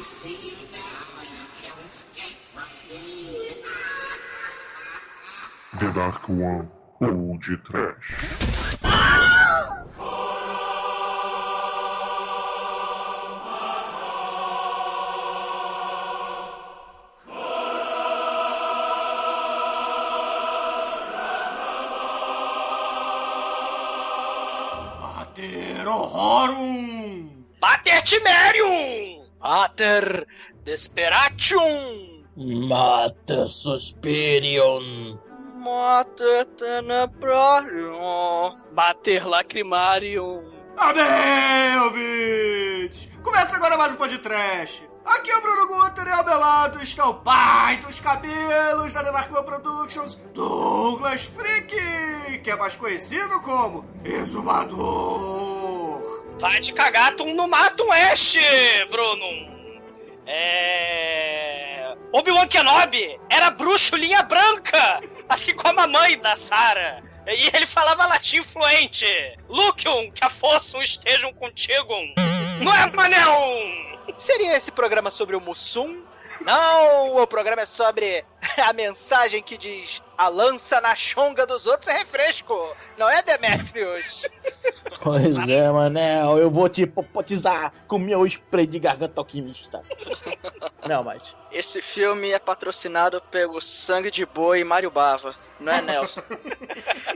me. The Dark One ou de Trash. Pater Horrorum! Pater Timerium! Pater Desperatium! Mata Suspirium. Mater Tenebrarium! Bater Lacrimarium! Amém, ouvintes! Começa agora mais um podcast. Aqui é o Bruno Guter e ao meu lado está o pai dos cabelos da Denarcoa Productions, Douglas Freak, que é mais conhecido como Exumador. Vai de cagatum no mato oeste, Bruno! É. Obi-Wan Kenobi era bruxo linha branca, assim como a mãe da Sarah. E ele falava latim fluente. Lucium, que a força estejam contigo. Não é, Manel? Seria esse programa sobre o Mussum? Não, o programa é sobre a mensagem que diz a lança na chonga dos outros é refresco. Não é, Demetrius? Pois é, Manel, eu vou te popotizar com meu spray de garganta alquimista. Não, mas. Esse filme é patrocinado pelo Sangue de Boi e Mário Bava. Não é, Nelson?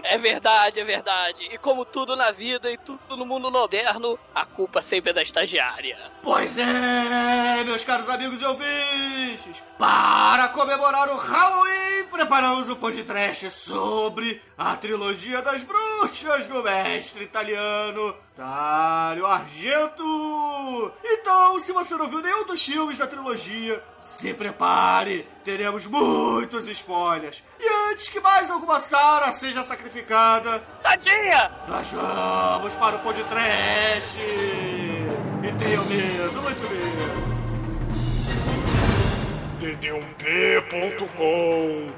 É verdade, é verdade. E como tudo na vida e tudo no mundo moderno, a culpa sempre é da estagiária. Pois é, meus caros amigos e ouvintes, para comemorar o Halloween, preparamos um podcast sobre a trilogia das bruxas do mestre italiano Dario Argento. Então, se você não viu nenhum dos filmes da trilogia, se prepare, teremos muitos spoilers. E antes que mais alguma Sara seja sacrificada, Tadinha! nós vamos para o podcast. E tenham medo, muito medo. DD1P.com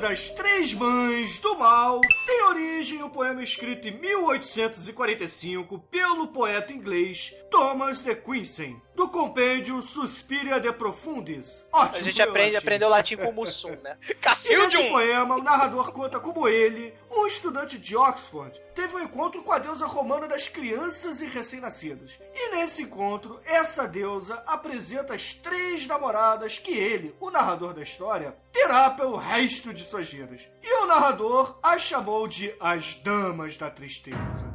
das Três Mães do Mal tem origem em um poema escrito em 1845 pelo poeta inglês Thomas de Quincey, do compêndio Suspiria de Profundis. A Ótimo gente meu aprende, latim. aprendeu latim com o Mussum, né? E nesse Cacildium! poema, o narrador conta como ele, um estudante de Oxford, teve um encontro com a deusa romana das crianças e recém-nascidas. E nesse encontro, essa deusa apresenta as três namoradas que ele, o narrador da história, terá pelo resto de suas vidas. E o narrador as chamou de as Damas da Tristeza.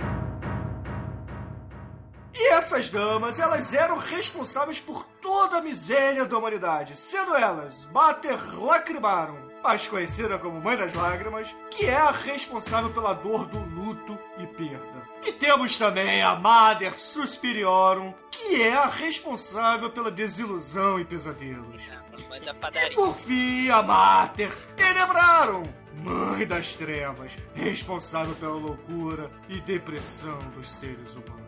E essas damas, elas eram responsáveis por toda a miséria da humanidade, sendo elas Mater Lacrimarum, mais conhecida como Mãe das Lágrimas, que é a responsável pela dor do luto e perda. E temos também a Mater Suspiriorum, que é a responsável pela desilusão e pesadelos. Mãe da E padaria. por fim, a Mater Tenebrarum, Mãe das Trevas, responsável pela loucura e depressão dos seres humanos.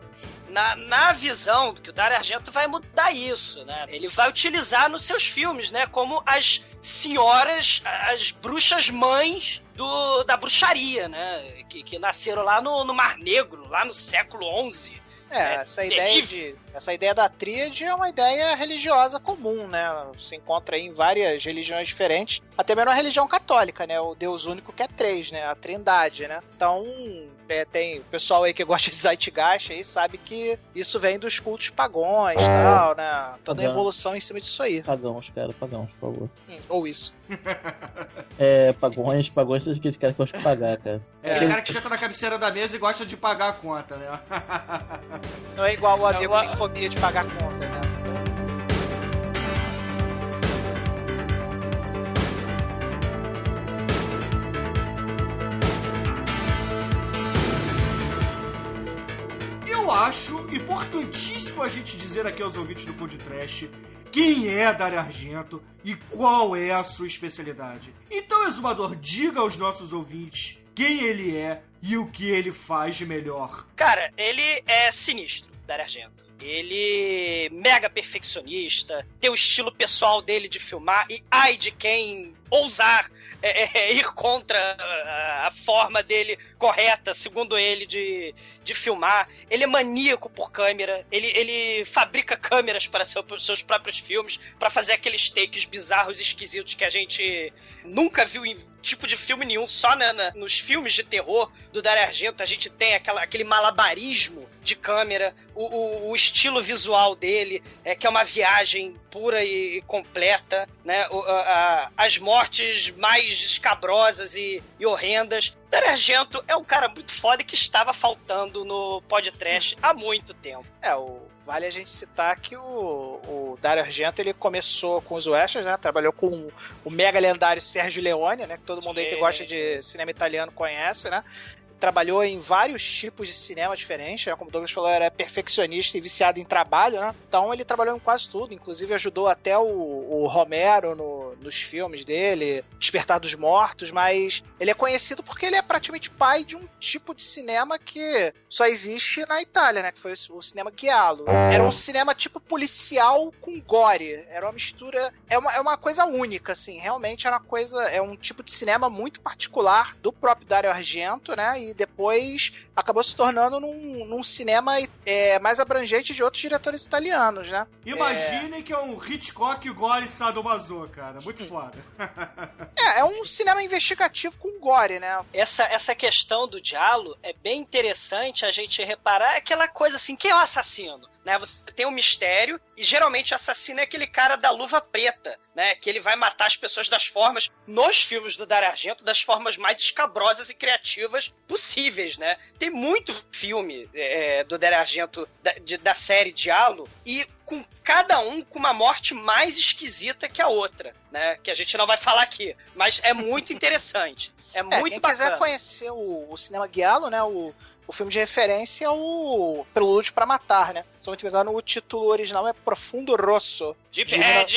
Na, na visão que o Dario Argento vai mudar isso, né? Ele vai utilizar nos seus filmes, né? Como as senhoras, as bruxas mães do, da bruxaria, né? Que, que nasceram lá no, no Mar Negro, lá no século XI. É, É essa ideia terrível. de. Essa ideia da tríade é uma ideia religiosa comum, né? Se encontra aí em várias religiões diferentes. Até mesmo na religião católica, né? O Deus único que é três, né? A trindade, né? Então, é, tem o pessoal aí que gosta de Zeitgeist aí sabe que isso vem dos cultos pagões e tal, né? Toda a Pagão. evolução em cima disso aí. Pagãos, cara, pagãos, por favor. Hum, ou isso. É, pagões, pagões, são aqueles caras que gostam de pagar, cara. É aquele cara que senta na cabeceira da mesa e gosta de pagar a conta, né? Não é igual o amigo Não, que tem fobia de pagar conta, né? Eu acho importantíssimo a gente dizer aqui aos ouvintes do podcast quem é Dario Argento e qual é a sua especialidade. Então, Exumador, diga aos nossos ouvintes quem ele é E o que ele faz de melhor? Cara, ele é sinistro, Dario Argento. Ele mega perfeccionista, tem o estilo pessoal dele de filmar e ai de quem ousar é, é, ir contra a, a forma dele correta, segundo ele, de, de filmar. Ele é maníaco por câmera, ele, ele fabrica câmeras para seu, seus próprios filmes, para fazer aqueles takes bizarros esquisitos que a gente nunca viu em tipo de filme nenhum, só na, na, nos filmes de terror do Dario Argento a gente tem aquela, aquele malabarismo de câmera, o, o, o estilo visual dele, é que é uma viagem pura e, e completa, né? O, a, a, as mortes mais escabrosas e, e horrendas. Dario Argento é um cara muito foda que estava faltando no podcast há muito tempo. É, o, vale a gente citar que o, o Dario Argento ele começou com os westerns, né? Trabalhou com o mega lendário Sérgio Leone, né? Que todo mundo aí que gosta de cinema italiano conhece, né? Trabalhou em vários tipos de cinema diferentes, né? como o Douglas falou, era perfeccionista e viciado em trabalho, né? Então ele trabalhou em quase tudo, inclusive ajudou até o, o Romero no, nos filmes dele, Despertar dos Mortos, mas ele é conhecido porque ele é praticamente pai de um tipo de cinema que só existe na Itália, né? Que foi o cinema Giallo. Era um cinema tipo policial com gore, era uma mistura, é uma, é uma coisa única, assim, realmente era uma coisa, é um tipo de cinema muito particular do próprio Dario Argento, né? E depois acabou se tornando num, num cinema é, mais abrangente de outros diretores italianos, né? Imagine é... que é um Hitchcock gore sadomaso, cara. Muito foda. é, é um cinema investigativo com gore, né? Essa, essa questão do diálogo é bem interessante a gente reparar aquela coisa assim, quem é o assassino? Né? Você tem um mistério e geralmente o assassino é aquele cara da luva preta, né? Que ele vai matar as pessoas das formas, nos filmes do Dario Argento, das formas mais escabrosas e criativas possíveis, né? Tem muito filme é, do Dario Argento da, de, da série Diallo e com cada um com uma morte mais esquisita que a outra, né? Que a gente não vai falar aqui, mas é muito interessante. É, é muito quem bacana. quiser conhecer o, o cinema Guialo, né? O o filme de referência é o Prelúdio para Matar, né? Se eu não me engano, o título original é Profundo Rosso. Deep Head!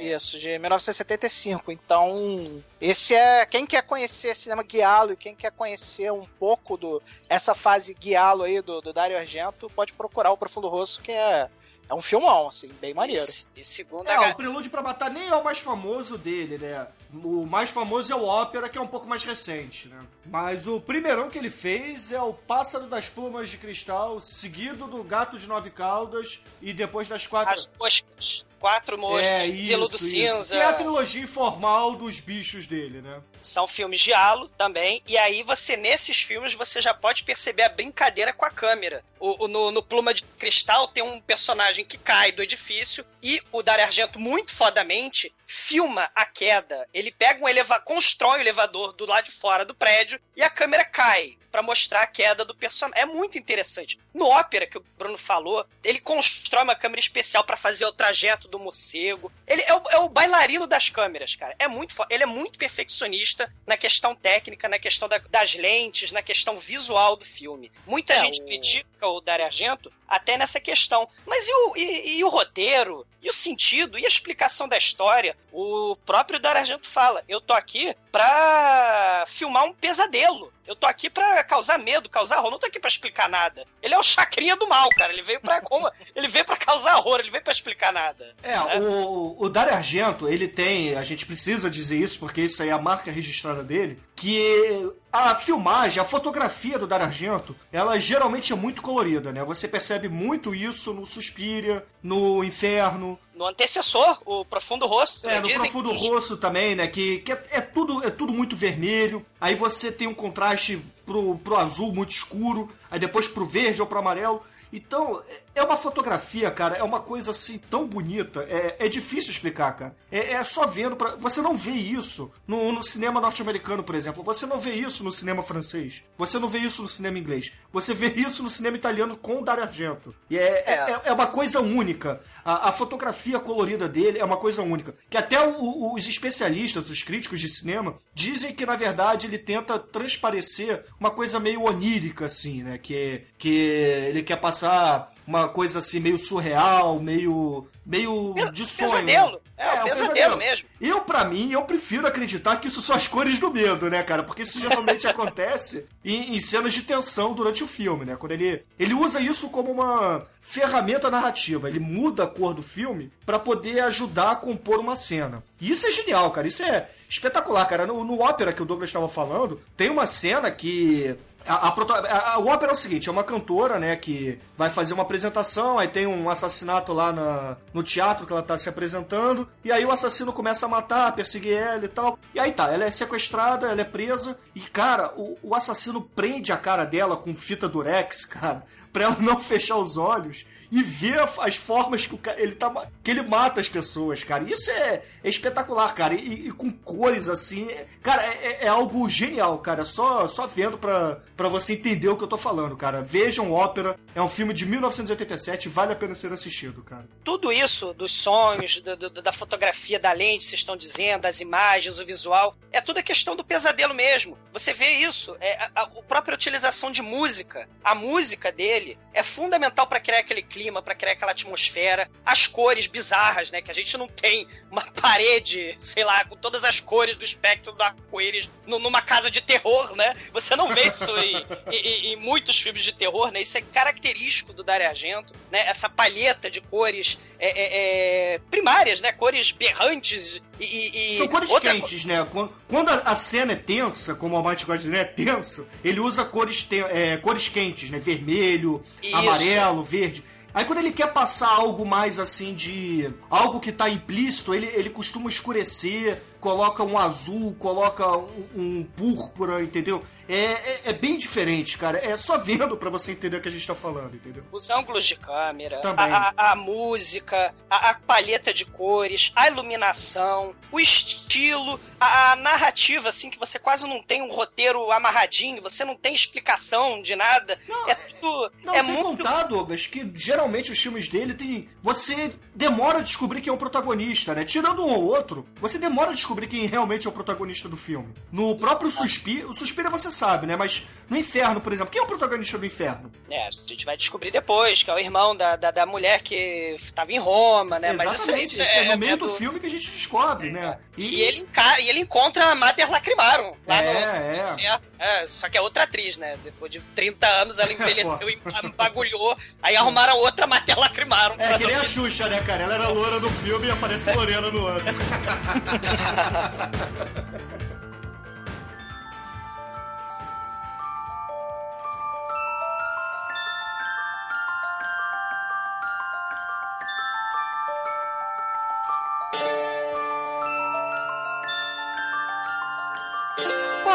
Isso, de 1975. Então, esse é... Quem quer conhecer cinema guialo e quem quer conhecer um pouco do essa fase guialo aí do, do Dario Argento, pode procurar o Profundo Rosso, que é é um filmão, assim, bem maneiro. E, e segundo é, a... o Prelúdio para Matar nem é o mais famoso dele, né? O mais famoso é o Ópera, que é um pouco mais recente, né? Mas o primeirão que ele fez é o Pássaro das Plumas de Cristal, seguido do Gato de Nove Caudas e depois das quatro... As moscas. Quatro moscas, é, isso, do cinza. E a trilogia informal dos bichos dele, né? São filmes de halo também. E aí você, nesses filmes, você já pode perceber a brincadeira com a câmera. O, o no, no, Pluma de Cristal tem um personagem que cai do edifício e o Dario Argento, muito fodamente, filma a queda. Ele pega um elevador, constrói o elevador do lado de fora do prédio e a câmera cai para mostrar a queda do personagem. É muito interessante. No ópera que o Bruno falou, ele constrói uma câmera especial para fazer o trajeto do morcego. Ele é o, é o bailarino das câmeras, cara. É muito ele é muito perfeccionista na questão técnica, na questão da, das lentes, na questão visual do filme. Muita é, gente o... critica o Dario Argento até nessa questão. Mas e o, e, e o roteiro? E o sentido? E a explicação da história? O próprio Dario Argento fala: eu tô aqui pra filmar um pesadelo. Eu tô aqui pra causar medo, causar horror. Não tô aqui pra explicar nada. Ele é o chacrinha do mal, cara. Ele veio pra como? Ele veio pra causar horror, ele veio pra explicar nada. É, né? o, o Dario Argento, ele tem. A gente precisa dizer isso, porque isso aí é a marca registrada dele. Que a filmagem, a fotografia do Dario Argento, ela geralmente é muito colorida, né? Você percebe muito isso no Suspiria, no Inferno. No antecessor, o Profundo Rosto. É, no Profundo que... Rosto também, né? Que, que é, é, tudo, é tudo muito vermelho. Aí você tem um contraste pro, pro azul muito escuro, aí depois pro verde ou pro amarelo. Então, é uma fotografia, cara, é uma coisa assim tão bonita. É, é difícil explicar, cara. É, é só vendo. Pra... Você não vê isso no, no cinema norte-americano, por exemplo. Você não vê isso no cinema francês. Você não vê isso no cinema inglês. Você vê isso no cinema italiano com o Dario Argento. E é, é. é, é uma coisa única. A, a, fotografia colorida dele é uma coisa única. Que até o, os especialistas, os críticos de cinema, dizem que, na verdade, ele tenta transparecer uma coisa meio onírica, assim, né? Que, que ele quer passar uma coisa assim meio surreal, meio meio de sonho. Pesadelo. É, É, o um pesadelo, pesadelo. mesmo. Eu, pra mim, eu prefiro acreditar que isso são as cores do medo, né, cara? Porque isso geralmente acontece em, em cenas de tensão durante o filme, né? Quando ele, ele usa isso como uma ferramenta narrativa. Ele muda a cor do filme pra poder ajudar a compor uma cena. E isso é genial, cara. Isso é espetacular, cara. No, no ópera que o Douglas estava falando, tem uma cena que a, a, a- a- ópera é o seguinte, é uma cantora, né, que vai fazer uma apresentação, aí tem um assassinato lá na- no teatro que ela tá se apresentando, e aí o assassino começa a matar, perseguir ela e tal. E aí tá, ela é sequestrada, ela é presa, e cara, o, o assassino prende a cara dela com fita durex, cara, pra ela não fechar os olhos e ver as formas que, o ele tá, que ele mata as pessoas, cara. Isso é, é espetacular, cara. E, e com cores assim. é- cara, é, é- é algo genial, cara. Só, só vendo pra, pra você entender o que eu tô falando, cara. Vejam Ópera. É um filme de 1987. Vale a pena ser assistido, cara. tudo isso dos sonhos, do- do- da fotografia, da lente, vocês estão dizendo, das imagens, o visual, é tudo a questão do pesadelo mesmo. Você vê isso, é a, a- a própria utilização de música, a música dele é fundamental para criar aquele clima, para criar aquela atmosfera, as cores bizarras, né, que a gente não tem uma parede, sei lá, com todas as cores do espectro do arco-íris nu- numa casa de terror, né? Você não vê isso em, em- em muitos filmes de terror, né? Isso é característico do Dario Argento, né? Essa palheta de cores é, é, é, primárias, né? Cores berrantes e... e- São cores outra quentes, né? Quando, quando a, a cena é tensa, como o Almighty God né, é tenso, ele usa cores, te- é, cores quentes, né? Vermelho, Isso. amarelo, verde. Aí quando ele quer passar algo mais assim de. algo que tá implícito, ele, ele costuma escurecer, coloca um azul, coloca um, um púrpura, entendeu? É, é, é bem diferente, cara. É só vendo pra você entender o que a gente tá falando, entendeu? Os ângulos de câmera, a, a- a música, a, a palheta de cores, a iluminação, o estilo, a, a narrativa, assim, que você quase não tem um roteiro amarradinho, você não tem explicação de nada. Não, é tudo. Não, é sem muito. contar, Douglas, que geralmente os filmes dele tem. Você demora a descobrir quem é o protagonista, né? Tirando um ou outro, você demora a descobrir quem realmente é o protagonista do filme. No próprio Suspiro, o Suspiro você sabe, né? Mas no Inferno, por exemplo, quem é o protagonista do Inferno? É, a gente vai descobrir depois, que é o irmão da, da, da mulher que estava em Roma, né? Mas isso, Exatamente, isso isso é, no meio é do filme que a gente descobre, né? E, ele, enca- e ele encontra a Mater Lacrimarum lá É, no, é. É, Só que é outra atriz, né? Depois de 30 anos ela envelheceu e bagulhou. Aí arrumaram outra Mater Lacrimarum. É que nem a Xuxa, né, cara? Ela era loura no filme e aparece morena no outro. Bom,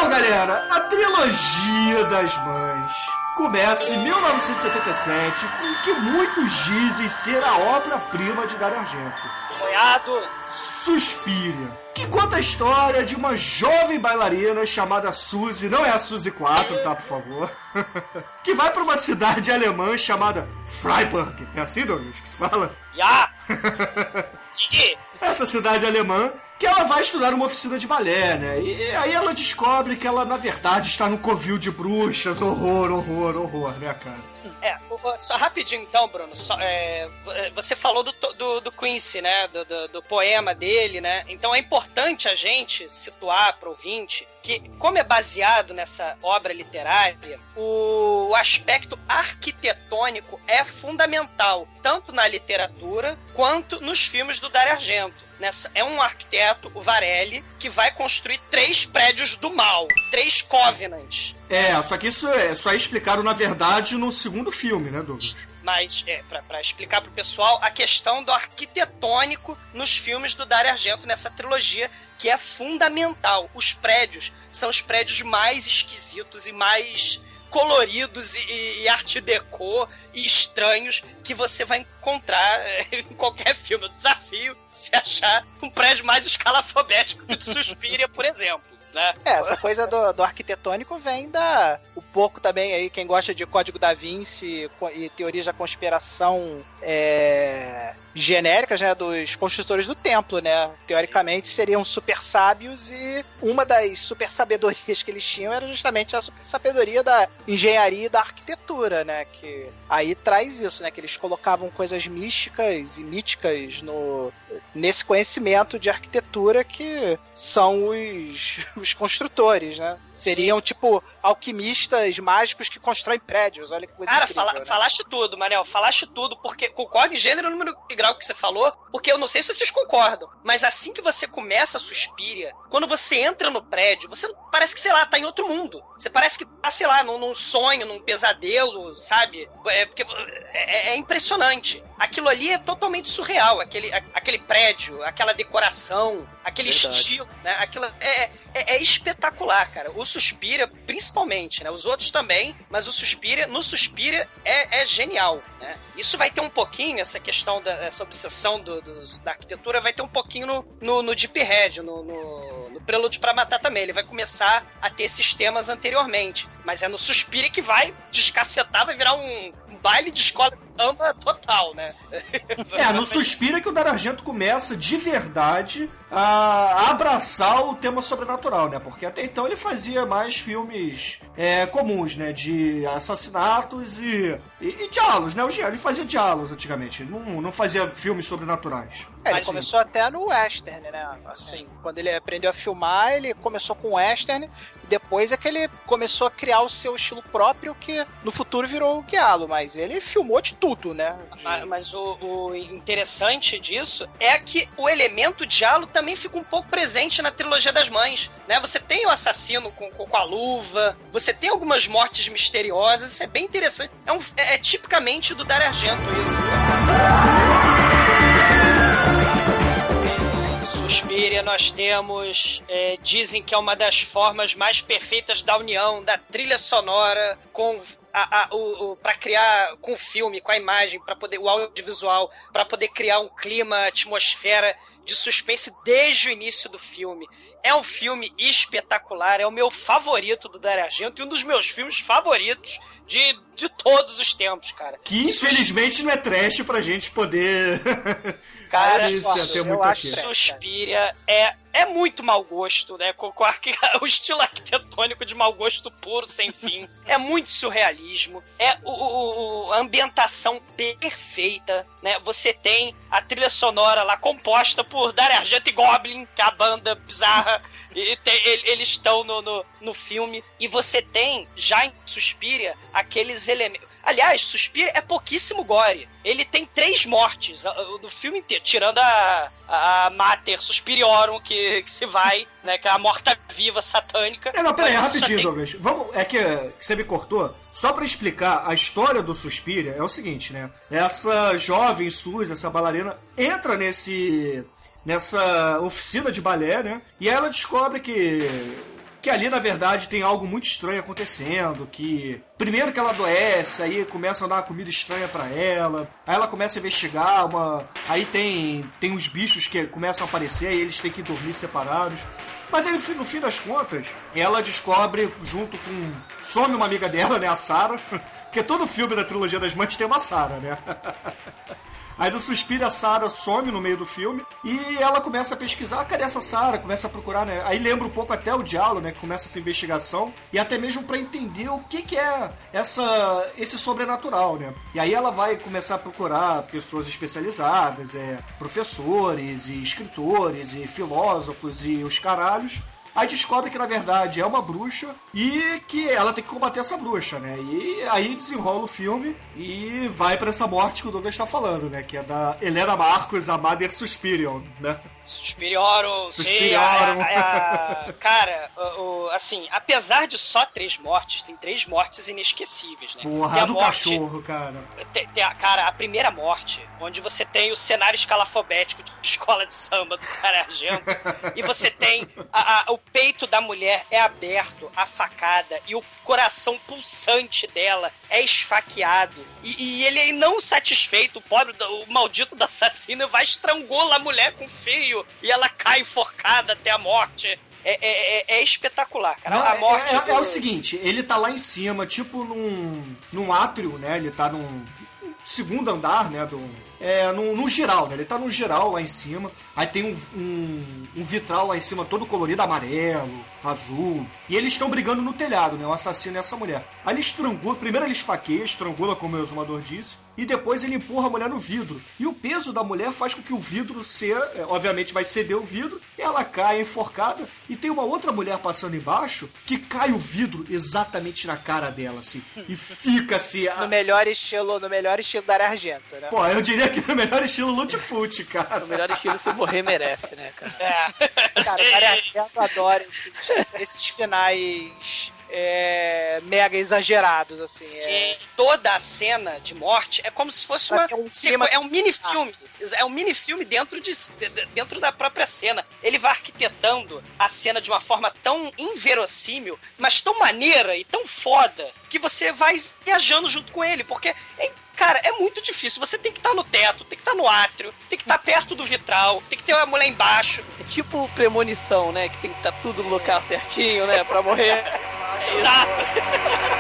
galera, a trilogia das mães começa em 1977 com o que muitos dizem ser a obra-prima de Dario Argento. Apoiado. Suspiria, que conta a história de uma jovem bailarina chamada Suzy, não é a Suzy 4, tá, por favor, que vai para uma cidade alemã chamada Freiburg. É assim, Douglas, que se fala? Já! Sim! essa cidade alemã que ela vai estudar uma oficina de balé, né? E aí ela descobre que ela, na verdade, está num covil de bruxas. Horror, horror, horror, né, cara? É, só rapidinho então, Bruno. só, é, é, você falou do, do, do Quincy, né? Do, do, do poema dele, né? Então é importante a gente situar para o ouvinte que, como é baseado nessa obra literária, o, o aspecto arquitetônico é fundamental, tanto na literatura quanto nos filmes do Dario Argento. Nessa, é um arquiteto, o Varelli, que vai construir três prédios do mal, três Covenants. É, só que isso é só é explicado, na verdade, no segundo filme, né, Douglas? Mas, é, pra, pra explicar pro pessoal, a questão do arquitetônico nos filmes do Dario Argento, nessa trilogia, que é fundamental. Os prédios são os prédios mais esquisitos e mais coloridos e, e, arte deco e estranhos que você vai encontrar é, em qualquer filme. O desafio se achar um prédio mais escalafobético que o de Suspiria, por exemplo. né? É, essa coisa do, do arquitetônico vem da. O pouco também aí, quem gosta de Código da Vinci e teorias da conspiração é, genéricas, né? Dos construtores do templo, né? Teoricamente seriam super sábios e uma das super sabedorias que eles tinham era justamente a super sabedoria da engenharia e da arquitetura, né? Que aí traz isso, né? Que eles colocavam coisas místicas e míticas no, nesse conhecimento de arquitetura que são os, os construtores, né? Seriam, tipo, alquimistas mágicos que constroem prédios. Olha que coisa Cara, incrível, fala- né? falaste tudo, Manel. Falaste tudo, porque concordo em gênero, número e grau que você falou, porque eu não sei se vocês concordam, mas assim que você começa a Suspiria, quando você entra no prédio, você parece que, sei lá, tá em outro mundo. Você parece que tá, sei lá, num, num sonho, num pesadelo, sabe? É, porque é, é impressionante. Aquilo ali é totalmente surreal. Aquele, a- aquele prédio, aquela decoração, aquele Verdade. estilo, né? Aquilo é, é, é espetacular, cara. O Suspiria, principalmente, né? Os outros também, mas o Suspiria, no Suspiria, é, é genial, né? Isso vai ter um pouquinho, essa questão, da, essa obsessão do, dos- da arquitetura, vai ter um pouquinho no, no, no Deep Red, no, no, no Prelude pra Matar também. Ele vai começar a ter esses temas anteriormente. Mas é no Suspiria que vai descacetar, vai virar um, um baile de escola samba total, né? É, no Suspira que o Dario Argento começa de verdade a abraçar o tema sobrenatural, né? Porque até então ele fazia mais filmes é, comuns, né? De assassinatos e, e, e diálogos, né? Ele fazia diálogos antigamente, não, não fazia filmes sobrenaturais. É, ele Mas, começou até no western, né? Assim, quando ele aprendeu a filmar, ele começou com western, e depois é que ele começou a criar o seu estilo próprio, que no futuro virou o Guialo, mas ele filmou de tudo, né? De- Ma- Mas o, o interessante disso é que o elemento diálogo também fica um pouco presente na trilogia das mães, né? Você tem o assassino com, com, com a luva, você tem algumas mortes misteriosas, isso é bem interessante. É, um- é- é tipicamente do Dario Argento isso. Suspiria, nós temos. é, dizem que é uma das formas mais perfeitas da união da trilha sonora com. A, a, o, o, para criar com o filme, com a imagem, para poder o audiovisual, para poder criar um clima, atmosfera de suspense desde o início do filme. É um filme espetacular, é o meu favorito do Dario Argento e um dos meus filmes favoritos de, de todos os tempos, cara. Que infelizmente não é trash pra gente poder. Cara, Isso, eu acho. Suspiria é, é muito mau gosto, né? Com, com arqui- o estilo arquitetônico de mau gosto puro, sem fim. É muito surrealismo. É o, o- o- a ambientação perfeita, né? Você tem a trilha sonora lá composta por Dario Argento e Goblin, que é a banda bizarra. E tem- ele- eles estão no, no, no filme. E você tem, já em Suspiria, aqueles elementos. Aliás, Suspiria é pouquíssimo gore. Ele tem três mortes do filme inteiro, tirando a, a Mater Suspiriorum, que, que se vai, né? Que é a morta-viva satânica. É, não, peraí, rapidinho, tem- Douglas. Vamos, é que, que você me cortou. Só pra explicar, a história do Suspiria é o seguinte, né? Essa jovem Suzy, essa bailarina, entra nesse. nessa oficina de balé, né? E ela descobre que. Que ali, na verdade, tem algo muito estranho acontecendo, que... Primeiro que ela adoece, aí começa a dar uma comida estranha pra ela, aí ela começa a investigar, uma... aí tem, tem uns bichos que começam a aparecer, e eles têm que dormir separados. Mas aí, no fim- no fim das contas, ela descobre, junto com. Some uma amiga dela, né? A Sarah. Porque todo filme da trilogia das mães tem uma Sarah, né? Aí do Suspiro a Sarah some no meio do filme e ela começa a pesquisar, "Ah, cadê essa Sarah? Começa a procurar, né? Aí lembra um pouco até o diálogo, né? Começa essa investigação e até mesmo pra entender o que que é essa esse sobrenatural, né? E aí ela vai começar a procurar pessoas especializadas, é, professores e escritores e filósofos e os caralhos Aí descobre que na verdade é uma bruxa e que ela tem que combater essa bruxa, né? E aí desenrola o filme e vai pra essa morte que o Douglas tá falando, né? Que é da Helena Marcos, a Mother Suspirion, né? Suspiriorum, sim, a- a- cara, o- o- assim, apesar de só três mortes, tem três mortes inesquecíveis, né? Tem Porra, a do morte- cachorro, cara. Tem, tem a, cara, a primeira morte, onde você tem o cenário escalafobético de escola de samba do cara argento, e você tem a- a- o peito da mulher é aberto, a facada, e o coração pulsante dela é esfaqueado. E, e ele não satisfeito, o pobre, o maldito do assassino vai estrangular a mulher com fio, e ela cai enforcada até a morte. é, é, é- é espetacular, cara. Não, a é- morte. é, do- é o seguinte, ele tá lá em cima, tipo num, num átrio, né? Ele tá num segundo andar, né? Do, é, num, num giral, né? Ele tá num giral lá em cima. Aí tem um, um, um vitral lá em cima todo colorido, amarelo, azul. E eles estão brigando no telhado, né? O assassino e essa mulher. Aí ele estrangula, primeiro ele esfaqueia, estrangula, como o exumador disse, e depois ele empurra a mulher no vidro. E o peso da mulher faz com que o vidro se, é, obviamente vai ceder o vidro, ela cai enforcada, e tem uma outra mulher passando embaixo que cai o vidro exatamente na cara dela, assim, e fica assim. a- No melhor estilo, no melhor estilo da Argento, né? Pô, eu diria que é o melhor estilo Lutfoot, cara. O melhor estilo se morrer merece, né, cara? É, cara, o Dario adora esses, esses finais é, mega exagerados, assim. Sim, É, toda a cena de morte é como se fosse uma É um clima- é um mini filme, é um mini filme dentro de de- dentro da própria cena. Ele vai arquitetando a cena de uma forma tão inverossímil, mas tão maneira e tão foda que você vai viajando junto com ele, porque é- Cara, é muito difícil. Você tem que estar no teto, tem que estar no átrio, tem que estar perto do vitral, tem que ter a mulher embaixo. É tipo premonição, né? Que tem que estar tudo no local certinho, né? Pra morrer. Exato.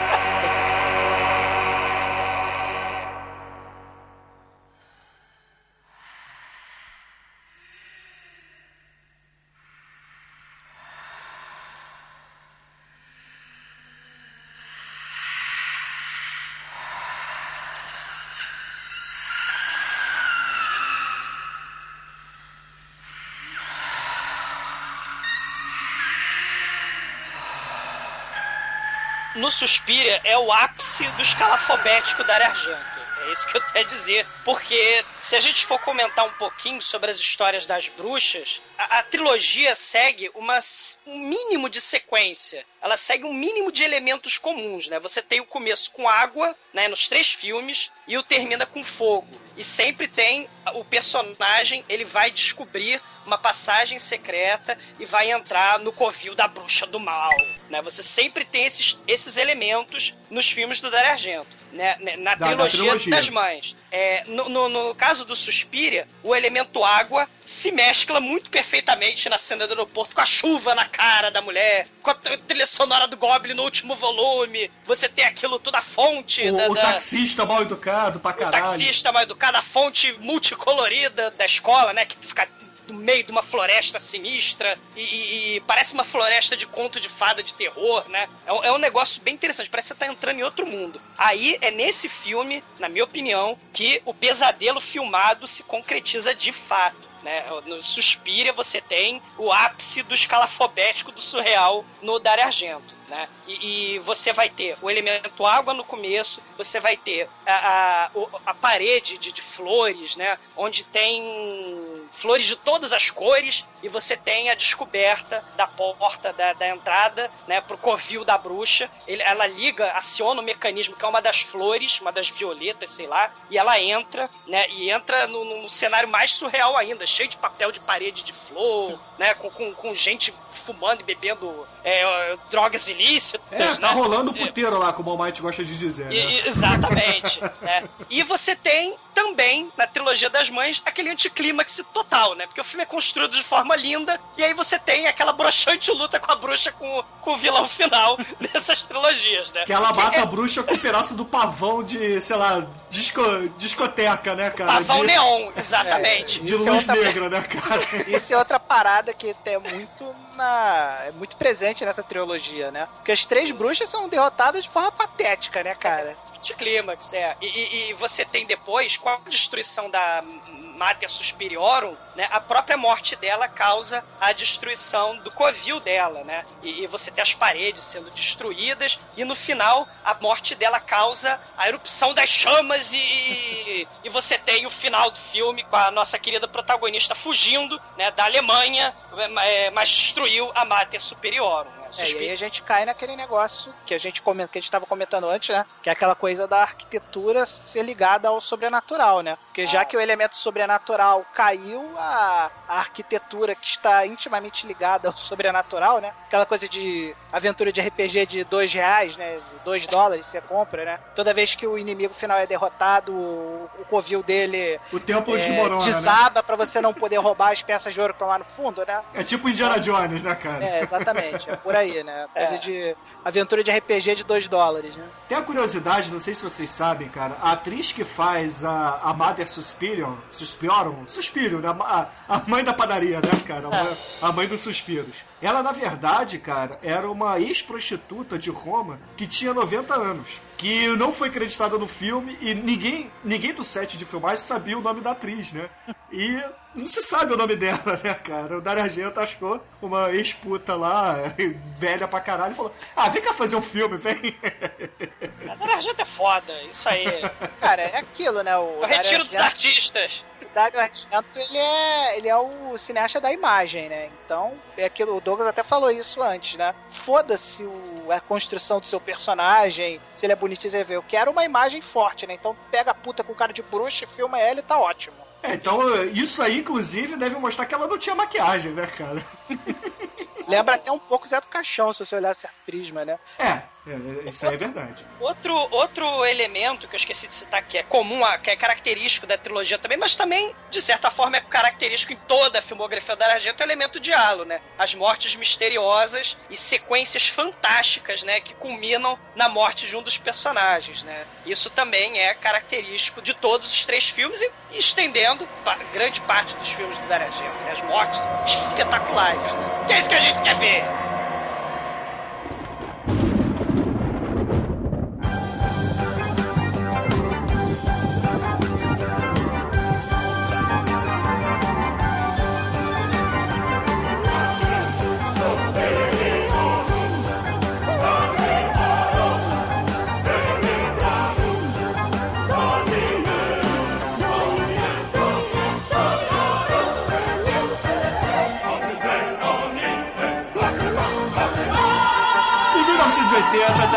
No Suspiria é o ápice do escalafobético da Argento. É isso que eu a dizer. Porque se a gente for comentar um pouquinho sobre as histórias das bruxas, a, a trilogia segue uma, um mínimo de sequência. Ela segue um mínimo de elementos comuns, né? Você tem o começo com água, né? Nos três filmes, e o termina com fogo. E sempre tem o personagem, ele vai descobrir uma passagem secreta e vai entrar no covil da bruxa do mal, né? Você sempre tem esses, esses elementos nos filmes do Dario Argento, né? Na Da- da trilogia, trilogia. das mães. É, no, no- no caso do Suspiria, o elemento água se mescla muito perfeitamente na cena do aeroporto com a chuva na cara da mulher, com a tr- trilha sonora do Goblin no último volume. Você tem aquilo tudo a fonte O, da, o da- taxista mal educado pra o caralho. taxista mal educado, a fonte multicolorida da escola, né? Que fica no meio de uma floresta sinistra e, e- e parece uma floresta de conto de fada de terror, né? É um, é um negócio bem interessante, parece que você tá entrando em outro mundo. Aí é nesse filme, na minha opinião, que o pesadelo filmado se concretiza de fato. Né? No Suspiria você tem o ápice do escalafobético do surreal no Dario Argento. Né? E, e você vai ter o elemento água no começo, você vai ter a, a, a parede de, de flores, né? onde tem flores de todas as cores, e você tem a descoberta da porta da, da entrada né? pro covil da bruxa. Ele, ela liga, aciona o mecanismo que é uma das flores, uma das violetas, sei lá, e ela entra, né? E entra no, num cenário mais surreal ainda, cheio de papel de parede de flor, né? Com, com, com gente fumando e bebendo é, drogas ilícitas. É, tá né? rolando o puteiro lá, como o Almighty gosta de dizer, né? E- exatamente. né? E você tem também, na trilogia das mães, aquele anticlímax total, né? Porque o filme é construído de forma linda, e aí você tem aquela broxante luta com a bruxa com, com o vilão final dessas trilogias, né? Que ela mata é a bruxa com um pedaço do pavão de, sei lá, disco, discoteca, né, cara? pavão de, neon, exatamente. de Isso é luz outra- negra, né, cara? Isso é outra parada que é muito na. é muito presente nessa trilogia, né? Porque as três bruxas são derrotadas de forma patética, né, cara? Anticlímax, é. E, e- e você tem depois, com a destruição da Mater Suspiriorum, né, a própria morte dela causa a destruição do covil dela, né? E, e você tem as paredes sendo destruídas, e no final, a morte dela causa a erupção das chamas, e, e você tem o final do filme com a nossa querida protagonista fugindo, né, da Alemanha, é, mas destruiu a Mater Superiorum, né? É, e aí a gente cai naquele negócio que a gente comenta, que a gente tava comentando antes, né? Que é aquela coisa da arquitetura ser ligada ao sobrenatural, né? Porque já que o elemento sobrenatural caiu, a, a arquitetura que está intimamente ligada ao sobrenatural, né? Aquela coisa de aventura de RPG de dois reais, né? De dois dólares você compra, né? Toda vez que o inimigo final é derrotado, o, o covil dele O templo é, desmorona, né? desaba pra você não poder roubar as peças de ouro que estão lá no fundo, né? É tipo Indiana Jones, né, cara? É, exatamente. É por aí, né? Coisa de aventura de RPG de 2 dólares, né? Tem a curiosidade, não sei se vocês sabem, cara, a atriz que faz a, a Mother Suspirion, Suspiorum, Suspiro, né? A, a mãe da padaria, né, cara? A mãe, a mãe dos suspiros. Ela, na verdade, cara, era uma ex-prostituta de Roma que tinha 90 anos. Que não foi acreditada no filme e ninguém, ninguém do set de filmagem sabia o nome da atriz, né? E não se sabe o nome dela, né, cara? O Dario Argento achou uma ex-puta lá, velha pra caralho, e falou: Ah, vem cá fazer um filme, vem. A Dario Argento é foda, isso aí. Cara, é aquilo, né? O Eu retiro Dario dos Argento- artistas. o Dario Argento, ele é, ele é o cineasta da imagem, né? Então, é aquilo, o Douglas até falou isso antes, né? Foda-se o- a construção do seu personagem, se ele é bonitinho, você vê. Eu quero uma imagem forte, né? Então, pega a puta com cara de bruxa, filma ela e tá ótimo. É, então isso aí, inclusive, deve mostrar que ela não tinha maquiagem, né, cara? Lembra até um pouco Zé do Caixão, se você olhar certo prisma, né? É, é, isso aí é verdade. Outro, outro elemento que eu esqueci de citar, que é comum, que é característico da trilogia também, mas também, de certa forma, é característico em toda a filmografia da Argento, é o elemento halo, né? As mortes misteriosas e sequências fantásticas, né? Que culminam na morte de um dos personagens, né? Isso também é característico de todos os três filmes e estendendo grande parte dos filmes do Dario Argento, né? As mortes espetaculares, né? Que é isso que a gente quer ver!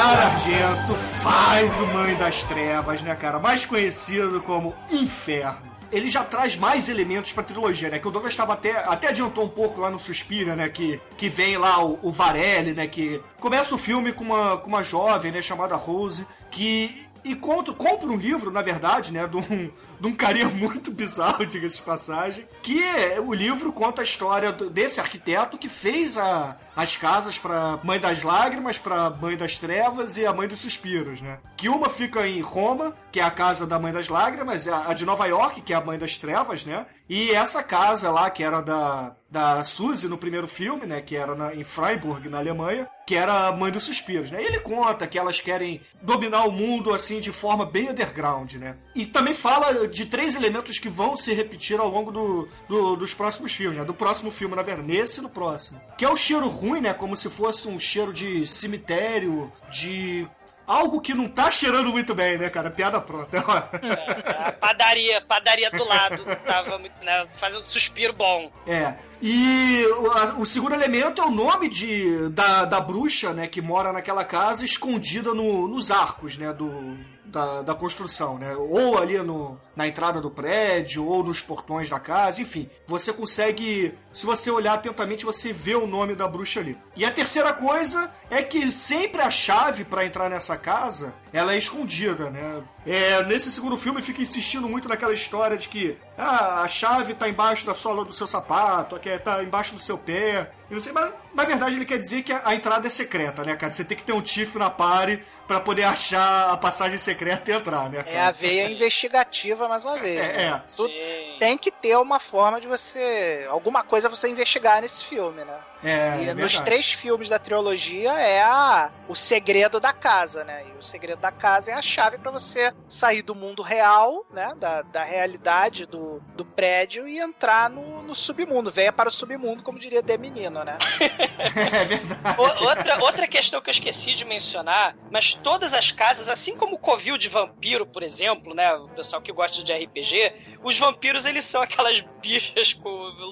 Dario Argento faz o Mãe das Trevas, né, cara? Mais conhecido como Inferno. Ele já traz mais elementos pra trilogia, né? Que o Douglas estava até, até adiantou um pouco lá no Suspira, né? Que, que vem lá o, o Varelli, né? Que começa o filme com uma, com uma jovem, né? Chamada Rose, que e conta, compra um livro, na verdade, né, de um, de um carinha muito bizarro, diga-se de passagem, que é- o livro conta a história desse arquiteto que fez a, as casas para Mãe das Lágrimas, para Mãe das Trevas e a Mãe dos Suspiros, né? Que uma fica em Roma, que é a casa da Mãe das Lágrimas, a, a de Nova York, que é a Mãe das Trevas, né? E essa casa lá, que era da, da Suzy no primeiro filme, né? Que era na- em Freiburg, na Alemanha, que era a Mãe dos Suspiros, né? E ele conta que elas querem dominar o mundo, assim, de forma bem underground, né? E também fala de três elementos que vão se repetir ao longo do, do- dos próximos filmes, né? Do próximo filme, na verdade, nesse e no próximo. Que é o cheiro ruim, né? Como se fosse um cheiro de cemitério, de... Algo que não tá cheirando muito bem, né, cara? Piada pronta. A padaria, padaria do lado, tava né, fazendo suspiro bom. É. E o, o segundo elemento é o nome de, da, da bruxa, né, que mora naquela casa escondida no- nos arcos, né, do, da, da construção, né? Ou ali no, na entrada do prédio, ou nos portões da casa, enfim. Você consegue, se você olhar atentamente, você vê o nome da bruxa ali. E a terceira coisa é que sempre a chave para entrar nessa casa, ela é escondida, né? É, nesse segundo filme fica insistindo muito naquela história de que ah, a chave tá embaixo da sola do seu sapato, que é, tá embaixo do seu pé. E não sei, mas na verdade ele quer dizer que a, a entrada é secreta, né, cara? Você tem que ter um tifo na pare pra poder achar a passagem secreta e entrar, né, cara? É a veia investigativa, mais uma vez. É, né? é. Tem que ter uma forma de você. alguma coisa pra você investigar nesse filme, né? É, e é nos três filmes da trilogia é a, o segredo da casa, né? E o segredo da casa é a chave pra você sair do mundo real, né? Da, da realidade do, do prédio e entrar no, no submundo. Venha para o submundo, como diria The Menino, né? É verdade. O- outra, outra questão que eu esqueci de mencionar, mas todas as casas, assim como o covil de vampiro, por exemplo, né? O pessoal que gosta de RPG, os vampiros eles são aquelas bichas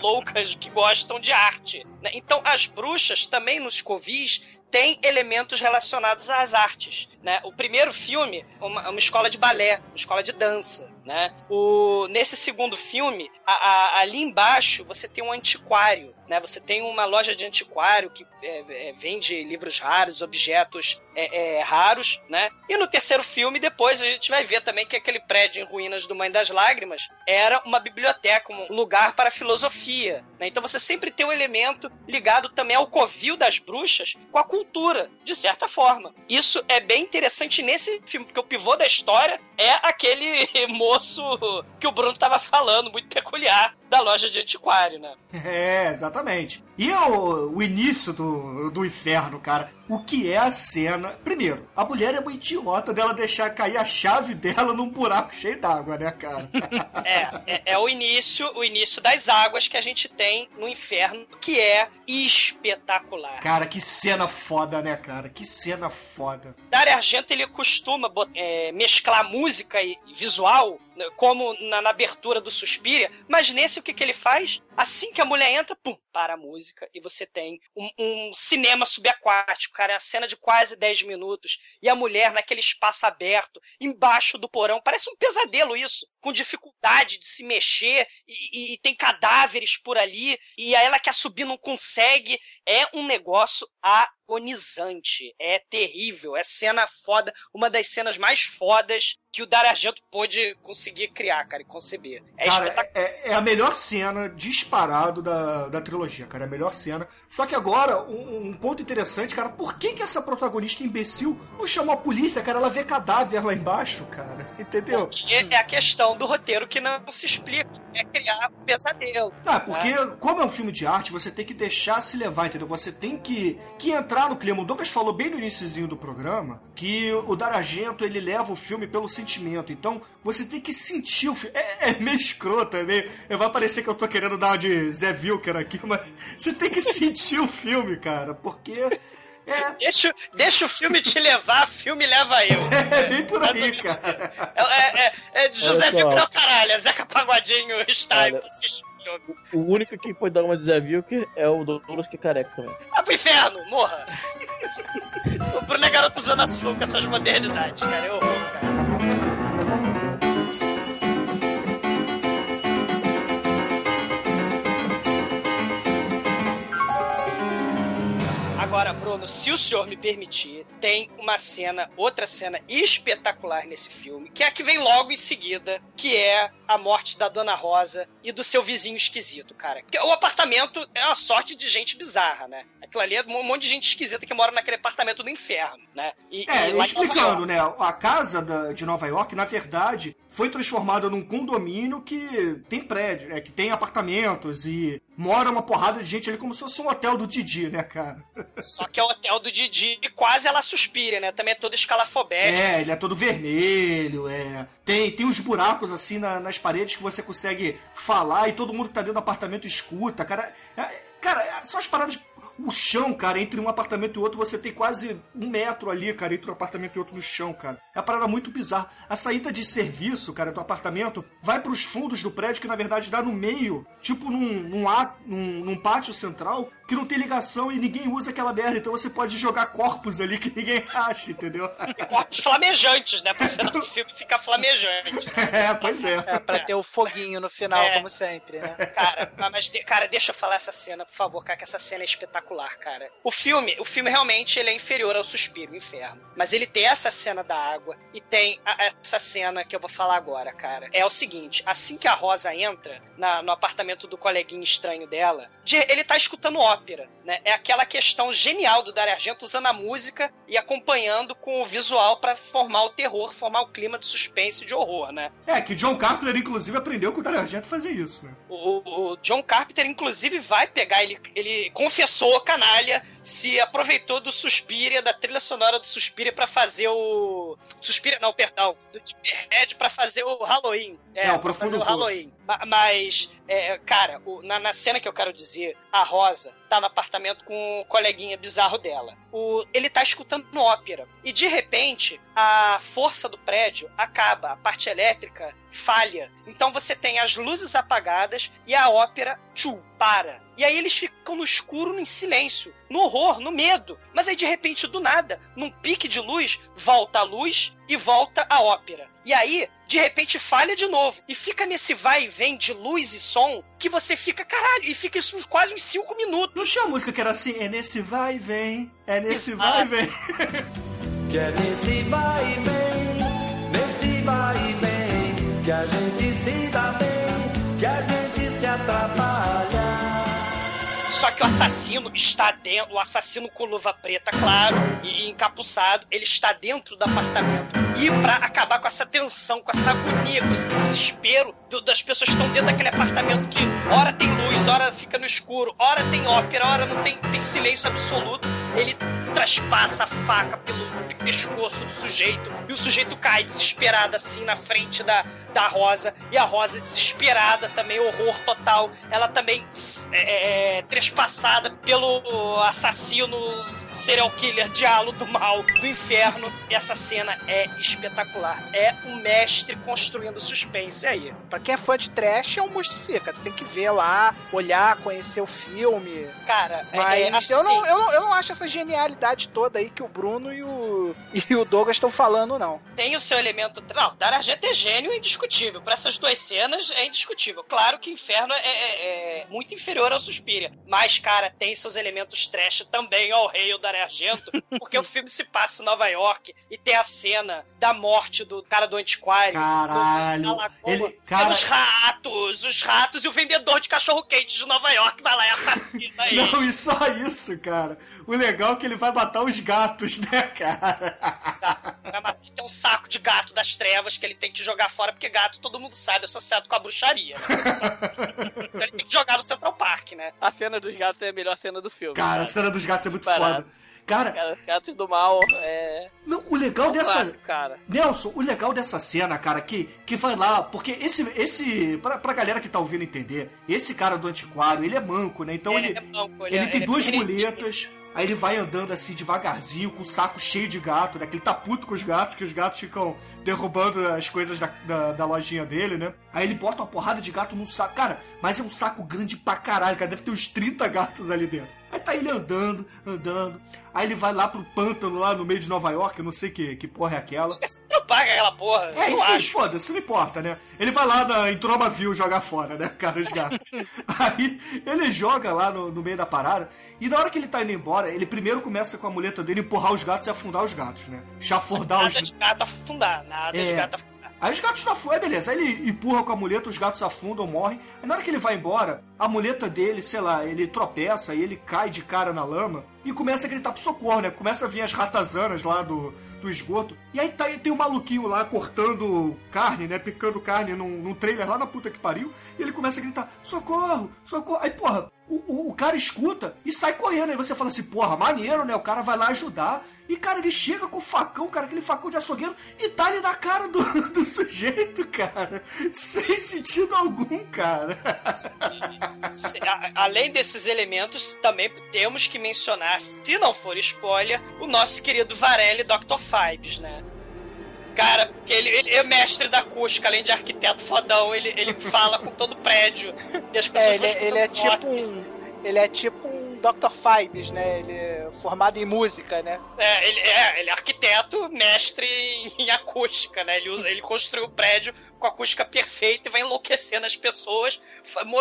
loucas que gostam de arte. né? Então as bruxas também nos covis tem elementos relacionados às artes. Né? O primeiro filme, uma, uma escola de balé, uma escola de dança. Né? O, nesse segundo filme, a, a, ali embaixo você tem um antiquário. Né? Você tem uma loja de antiquário que é, é, vende livros raros, objetos é, é, raros, né? E no terceiro filme, depois a gente vai ver também que aquele prédio em ruínas do Mãe das Lágrimas era uma biblioteca, um lugar para filosofia. Né? Então você sempre tem um elemento ligado também ao covil das bruxas com a cultura, de certa forma. Isso é bem interessante nesse filme, porque o pivô da história é aquele moço que o Bruno estava falando, muito peculiar, da loja de antiquário, né? É, exatamente. E o, o início do, do inferno, cara? O que é a cena? Primeiro, a mulher é uma idiota dela deixar cair a chave dela num buraco cheio d'água, né, cara? é, é, é, o início, o início das águas que a gente tem no inferno, que é espetacular. Cara, que cena foda, né, cara? Que cena foda. Dario Argento, ele costuma é, mesclar música e visual como na, na, abertura do Suspiria, mas nesse o que, que ele faz? Assim que a mulher entra, pum, para a música e você tem um, um cinema subaquático, cara, é a cena de quase 10 minutos e a mulher naquele espaço aberto, embaixo do porão, parece um pesadelo isso, com dificuldade de se mexer e, e, e tem cadáveres por ali e ela quer subir, não consegue, é um negócio agonizante, é terrível, é cena foda, uma das cenas mais fodas que o Dario Argento pôde conseguir criar, cara, e conceber. É cara, é, é, a melhor cena disparado da, da trilogia, cara, é a melhor cena. Só que agora, um, um, ponto interessante, cara, por que que essa protagonista imbecil não chamou a polícia, cara? Ela vê cadáver lá embaixo, cara, entendeu? Porque é a questão do roteiro que não se explica, é criar um pesadelo. Ah, porque né? como é um filme de arte, você tem que deixar se levar, entendeu? Você tem que, que entrar no clima. O Douglas falou bem no iníciozinho do programa que o Dario Argento, ele leva o filme pelo sentimento. Então, você tem que sentir o filme. É, é meio escroto, é meio... Vai parecer que eu tô querendo dar uma de Zé Vilker aqui, mas você tem que sentir o filme, cara, porque... É. Deixa, deixa o filme te levar, filme leva eu. É, bem por aí, cara. Assim. É, é, é, é de José caralho, é Zeca Pagodinho está e assiste o filme. O único que pode dar uma de Zé Vilker é o Douglas que é careca também. Ah, pro inferno, morra! o Bruno é garoto Zona Sul com essas modernidades, cara, é horror, cara. Agora, Bruno, se o senhor me permitir, tem uma cena, outra cena espetacular nesse filme, que é a que vem logo em seguida, que é a morte da Dona Rosa e do seu vizinho esquisito, cara. Porque o apartamento é uma sorte de gente bizarra, né? Aquilo ali é um monte de gente esquisita que mora naquele apartamento do inferno, né? E, é, e explicando, né? A casa da, de Nova York, na verdade, foi transformada num condomínio que tem prédio, né? Que tem apartamentos e mora uma porrada de gente ali como se fosse um hotel do Didi, né, cara? Só que é o hotel do Didi e quase ela suspira, né? Também é todo escalafobético. É, ele é todo vermelho, é. Tem, tem uns buracos assim na, nas paredes que você consegue falar e todo mundo que tá dentro do apartamento escuta, cara. É, cara, são as paradas o chão, cara, entre um apartamento e outro, você tem quase um metro ali, cara, entre um apartamento e outro no chão, cara. É uma parada muito bizarra. A saída de serviço, cara, do apartamento, vai pros fundos do prédio, que na verdade dá no meio, tipo num, num, num, num pátio central, que não tem ligação e ninguém usa aquela merda. Então você pode jogar corpos ali que ninguém acha, entendeu? E corpos flamejantes, né? Pro final do filme ficar flamejante. Né? É, pois é. É, pra ter o foguinho no final, é. como sempre, né? Cara, mas, cara, deixa eu falar essa cena, por favor, cara, que essa cena é espetacular, cara. O filme, o filme realmente ele é inferior ao Suspiro, o Inferno. Mas ele tem essa cena da água e tem a, essa cena que eu vou falar agora, cara. É o seguinte, assim que a Rosa entra na, no apartamento do coleguinha estranho dela, ele tá escutando ópera, né? É aquela questão genial do Dario Argento usando a música e acompanhando com o visual para formar o terror, formar o clima de suspense e de horror, né? É, que John Carpenter, inclusive, aprendeu com o Dario Argento fazer isso, né? O, o John Carpenter, inclusive, vai pegar, ele, ele confessou, canalha, se aproveitou do Suspiria, da trilha sonora do Suspiria para fazer o... Suspiria, não, perdão, do Red pra fazer o Halloween. É, não, pra fazer o Halloween. Mas, é, cara, o, na, na, cena que eu quero dizer, a Rosa tá no apartamento com o coleguinha bizarro dela. O, ele tá escutando ópera. E de repente, a força do prédio acaba, a parte elétrica falha. Então você tem as luzes apagadas e a ópera, tchu, para E aí eles ficam no escuro, em silêncio, no horror, no medo. Mas aí de repente, do nada, num pique de luz, volta a luz e volta a ópera. E aí, de repente, falha de novo. E fica nesse vai e vem de luz e som que você fica, caralho, e fica isso quase uns 5 minutos. Não tinha música que era assim, é nesse vai e vem, é nesse Exato. vai e vem. Que é nesse vai e vem, nesse vai e vem, que a gente que o assassino está dentro, o assassino com luva preta, claro, e encapuçado, ele está dentro do apartamento. E pra acabar com essa tensão, com essa agonia, com esse desespero do- das pessoas que estão dentro daquele apartamento que hora tem luz, hora fica no escuro, hora tem ópera, hora não tem, tem silêncio absoluto, ele traspassa a faca pelo pescoço do sujeito e o sujeito cai desesperado assim na frente da, da Rosa e a Rosa desesperada também, horror total. Ela também é, é, trespassada pelo assassino serial killer diabo do mal do inferno. E essa cena é espetacular. É um mestre construindo suspense aí. Pra quem é fã de trash, é um musticia, Tu tem que ver lá, olhar, conhecer o filme. Cara, é- Mas é, assim, eu, não, eu, não, eu não acho essa genialidade toda aí que o Bruno e o, e o Douglas estão falando, não. tem o seu elemento. Não, Dario Argento é gênio indiscutível. Pra essas duas cenas é indiscutível. Claro que Inferno é, é- é muito inferior ao Suspiria. Mas, cara, tem seus elementos trash também ao rei o Dario Argento. Porque o filme se passa em Nova York e tem a cena da morte do cara do antiquário. Caralho. do- da. Ele, É cara, os ratos, os ratos e o vendedor de cachorro-quente de Nova York vai lá e assassina ele. não, e só isso, cara. O legal é que ele vai matar os gatos, né, cara? Saco. Vai matar- Tem um saco de gato das trevas que ele tem que jogar fora, porque gato, todo mundo sabe, é associado com a bruxaria. Né? Então ele tem que jogar no Central Park, né? A cena dos gatos é a melhor cena do filme. Cara, a cena dos gatos é muito Parado. foda. Cara, Cara, os gatos do mal é. não, o legal um dessa. clássico, cara. Nelson, o legal dessa cena, cara, que, que vai lá, porque esse, esse pra, pra galera que tá ouvindo entender, esse cara do antiquário, ele é manco, né? Então ele, é manco, ele é- tem ele é duas muletas, aí ele vai andando assim devagarzinho, com o saco cheio de gato, né? Que ele tá puto com os gatos, que os gatos ficam derrubando as coisas da, da, da lojinha dele, né? Aí ele bota uma porrada de gato num saco. Cara, mas é um saco grande pra caralho, cara. Deve ter uns 30 gatos ali dentro. Aí tá ele andando, andando. Aí ele vai lá pro pântano lá no meio de Nova York, eu não sei que, que porra é aquela. Você não paga aquela porra. É, eu enfim, acho. foda-se, não importa, né? Ele vai lá na, em Tromaville jogar fora, né, cara, os gatos. Aí ele joga lá no, no meio da parada, e na hora que ele tá indo embora, ele primeiro começa com a muleta dele empurrar os gatos e afundar os gatos, né? Chafurdar os Nada de gato afundar, nada de É. gato afundar. Aí os gatos não afundam, beleza. Aí ele empurra com a muleta, os gatos afundam, morrem. Aí na hora que ele vai embora, a muleta dele, sei lá, ele tropeça e ele cai de cara na lama e começa a gritar pro socorro, né? Começa a vir as ratazanas lá do, do esgoto. E aí tá, tem um maluquinho lá cortando carne, né? Picando carne num, num trailer lá na puta que pariu. E ele começa a gritar: socorro, socorro. Aí, porra, o, o, o cara escuta e sai correndo. Aí você fala assim: porra, maneiro, né? O cara vai lá ajudar. E, cara, ele chega com o facão, cara, aquele facão de açougueiro, e tá ali na cara do, do sujeito, cara. Sem sentido algum, cara. Além desses elementos, também temos que mencionar, se não for spoiler, o nosso querido Varelli Dr. Fibes, né? Cara, porque ele, ele é mestre da acústica, além de arquiteto fodão, ele, ele fala com todo o prédio. E as pessoas É, ele, é- ele é escutando tipo um. Ele é tipo um Dr. Fibes, né? Ele é formado em música, né? É, ele é, ele é arquiteto, mestre em, em acústica, né? Ele, usa- ele construiu o prédio com a acústica perfeita e vai enlouquecendo as pessoas,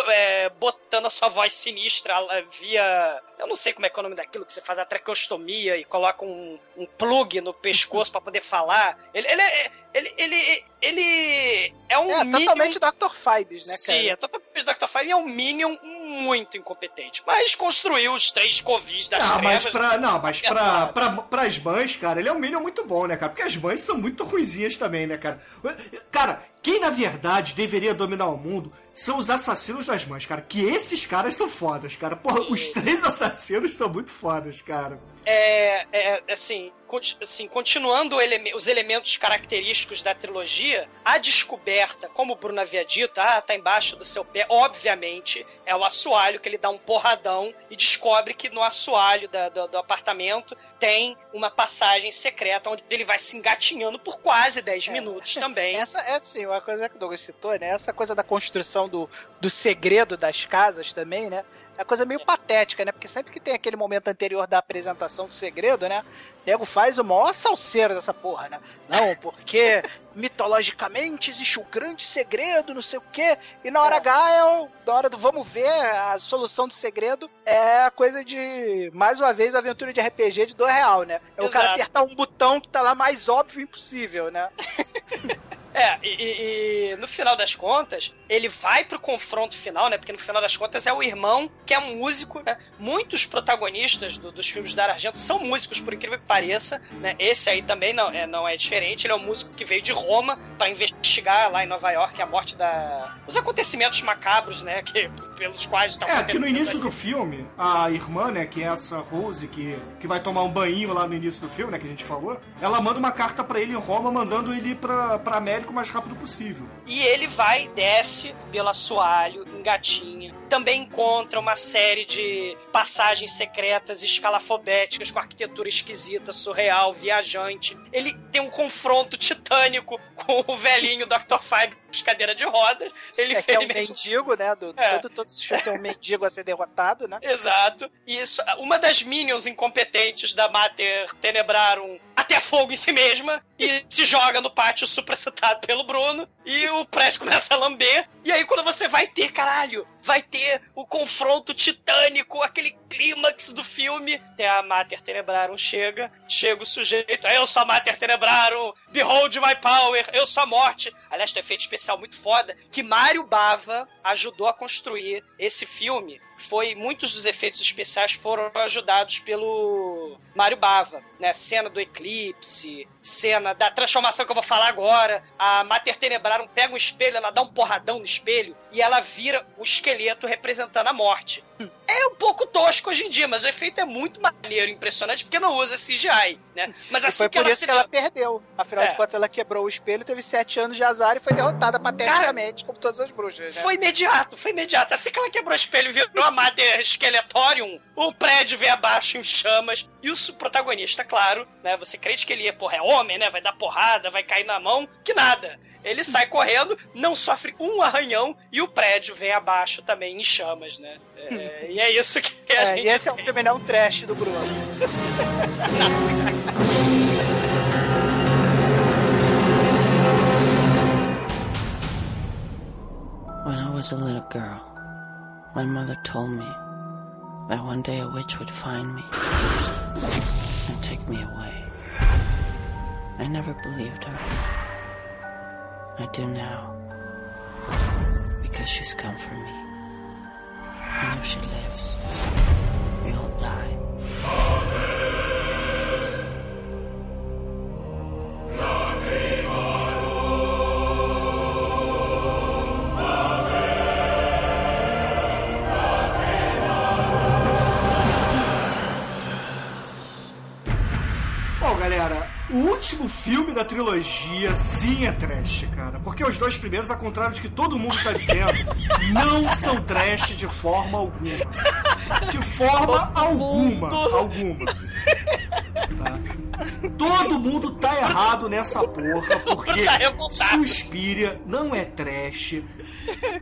é, botando a sua voz sinistra via. Eu não sei como é que é o nome daquilo que você faz a traqueostomia e coloca um, um plug no pescoço pra poder falar. Ele, ele, é, ele, ele, ele é um É, minion- totalmente Dr. Fibes, né, cara? Sim, é totalmente Dr. Fire é um Minion muito incompetente. Mas construiu os três covis das Não, mas, trevas. Pra, não, mas pra, Pesado. pra, pras mães, cara, ele é um Minion muito bom, né, cara? Porque as mães são muito ruizinhas também, né, cara? Cara, quem na verdade deveria dominar o mundo são os assassinos das mães, cara. Que esses caras são fodas, cara. Porra, Sim. os três assassinos são muito fodas, cara. É, é, assim, conti- assim, continuando o eleme- os elementos característicos da trilogia, a descoberta, como o Bruno havia dito, ah, tá embaixo do seu pé, obviamente, é o assoalho que ele dá um porradão e descobre que no assoalho da- do, do apartamento tem uma passagem secreta onde ele vai se engatinhando por quase 10 minutos também. Essa é assim, uma coisa que o Douglas citou, né? Essa coisa da construção do, do segredo das casas também, né? É coisa meio patética, né? Porque sempre que tem aquele momento anterior da apresentação do segredo, né? O nego faz o maior salseiro dessa porra, né? Não, porque mitologicamente existe um grande segredo, não sei o quê. E na hora H, é o, na hora do vamos ver, a solução do segredo é a coisa de, mais uma vez, aventura de RPG de dois real, né? É o cara Exato. apertar um botão que tá lá mais óbvio impossível, né? É, e, e- no final das contas, ele vai pro confronto final, né? Porque no final das contas é o irmão que é músico, né? Muitos protagonistas do- dos filmes da Argento são músicos, por incrível que pareça, né? Esse aí também não é, não é diferente. Ele é um músico que veio de Roma pra investigar lá em Nova York a morte da. os acontecimentos macabros, né? Que, pelos quais estão É, que acontecendo. no início ali. do filme, a irmã, né, que é essa Rose, que, que vai tomar um banho lá no início do filme, né, que a gente falou, ela manda uma carta pra ele em Roma, mandando ele pra, pra América o mais rápido possível. E ele vai, desce pelo assoalho, engatinha. Também encontra uma série de passagens secretas, escalafobéticas, com arquitetura esquisita, surreal, viajante. Ele tem um confronto titânico com o velhinho Dr. Five de cadeira de rodas. Ele É que é um mendigo, né? Do, É. todo, todo filme tem um mendigo a ser derrotado, né? Exato. E isso, uma das minions incompetentes da Mater Tenebrarum até fogo em si mesma e se joga no pátio supracitado pelo Bruno e o prédio começa a lamber. E aí quando você vai ter, caralho, vai ter o confronto titânico, aquele clímax do filme. Tem a Mater Tenebrarum chega, chega o sujeito, eu sou a Mater Tenebrarum, behold my power, eu sou a morte. Aliás, tem um efeito especial muito foda que Mário Bava ajudou a construir esse filme. Foi muitos dos efeitos especiais foram ajudados pelo Mário Bava, né? Cena do eclipse, cena da transformação que eu vou falar agora. A Mater Tenebrarum pega um espelho, ela dá um porradão no espelho e ela vira o esqueleto representando a morte. É um pouco tosco hoje em dia, mas o efeito é muito maneiro, impressionante, porque não usa CGI, né? Mas E assim foi que por ela isso se que ela perdeu. Afinal É. de contas, ela quebrou o espelho, teve sete anos de azar e foi derrotada pateticamente, como todas as bruxas, né? Foi imediato, foi imediato. Assim que ela quebrou o espelho e virou a Mother Skeletorium, o prédio veio abaixo em chamas. E o protagonista, claro, né? Você crente que ele é, porra, é homem, né? Vai dar porrada, vai cair na mão, que nada. Ele sai correndo, não sofre um arranhão e o prédio vem abaixo também em chamas, né? É, e é isso que a É, gente e esse é o filme não trash do Bruno. When I was a little girl, my mother told me that one day a witch would find me and take me away. I never believed her. I do now. Because she's come for me. And if she lives, we all die. Bom, o último filme da trilogia sim é trash, cara. Porque os dois primeiros, ao contrário de que todo mundo tá dizendo, não são trash de forma alguma. De forma alguma. Alguma. Tá? Todo mundo tá errado nessa porra, porque Tá. Suspiria não é trash.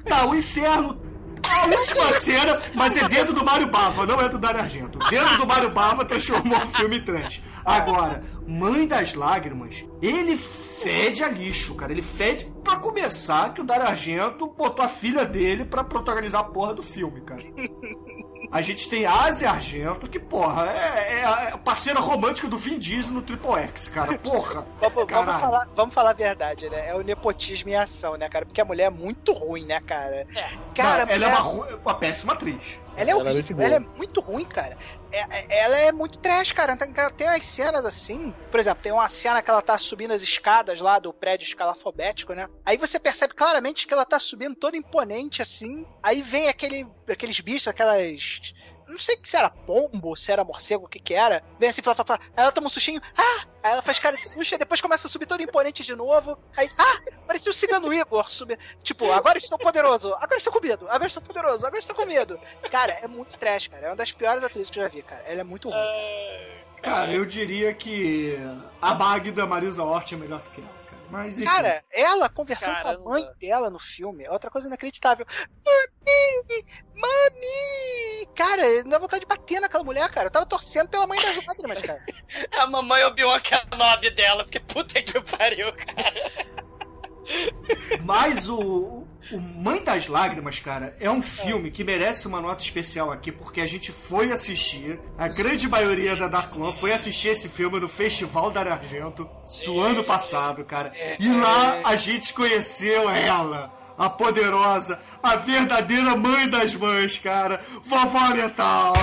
Tá, o inferno a última cena, mas é dentro do Mário Bava, não é do Dario Argento. Dentro do Mário Bava transformou o filme em. Agora, Mãe das Lágrimas, ele fede a lixo, cara. Ele fede pra começar que o Dario Argento botou a filha dele pra protagonizar a porra do filme, cara. A gente tem Asia Argento, que, porra, é, é a parceira romântica do Vin Diesel no Triple X, cara. Porra. Vamos, vamos falar, vamos falar a verdade, né? É o nepotismo em ação, né, cara? Porque a mulher é muito ruim, né, cara? Cara, Não, ela é mulher- uma, uma péssima atriz. Ela é Ela é muito horrível, boa. ela é muito ruim, cara. É- é- ela é muito trash, cara. Tem, tem umas cenas assim. Por exemplo, tem uma cena que ela tá subindo as escadas lá do prédio escalafobético, né? Aí você percebe claramente que ela tá subindo toda imponente assim. Aí vem aquele, aqueles bichos, aquelas. Não sei se era pombo, se era morcego, o que que era. Vem assim, fala, fala, fala. Ela toma um sustinho. Ah! Aí ela faz cara de susto depois começa a subir toda imponente de novo. Aí, ah! Parecia o cigano Igor subir. Tipo, agora estou poderoso, agora estou com medo, agora estou poderoso, agora estou com medo. Cara, é muito trash, cara. É uma das piores atrizes que eu já vi, cara. Ela é muito ruim. Cara, eu diria que a Magda Marisa Hort é melhor do que ela. Mas enfim. Cara, ela conversando com Caramba. a mãe dela no filme é outra coisa inacreditável. Mami! Mami! Cara, dá vontade de bater naquela mulher, cara. Eu tava torcendo pela mãe das lágrimas, cara. A mamãe Obi-Wan Kenobi dela, porque puta que pariu, cara. Mas o, o Mãe das Lágrimas, cara, é um filme que merece uma nota especial aqui, porque a gente foi assistir, a grande maioria da Dark One foi assistir esse filme no Festival da Argento do ano passado, cara. E lá a gente conheceu ela. A poderosa, a verdadeira mãe das mães, cara. Vovó Metal.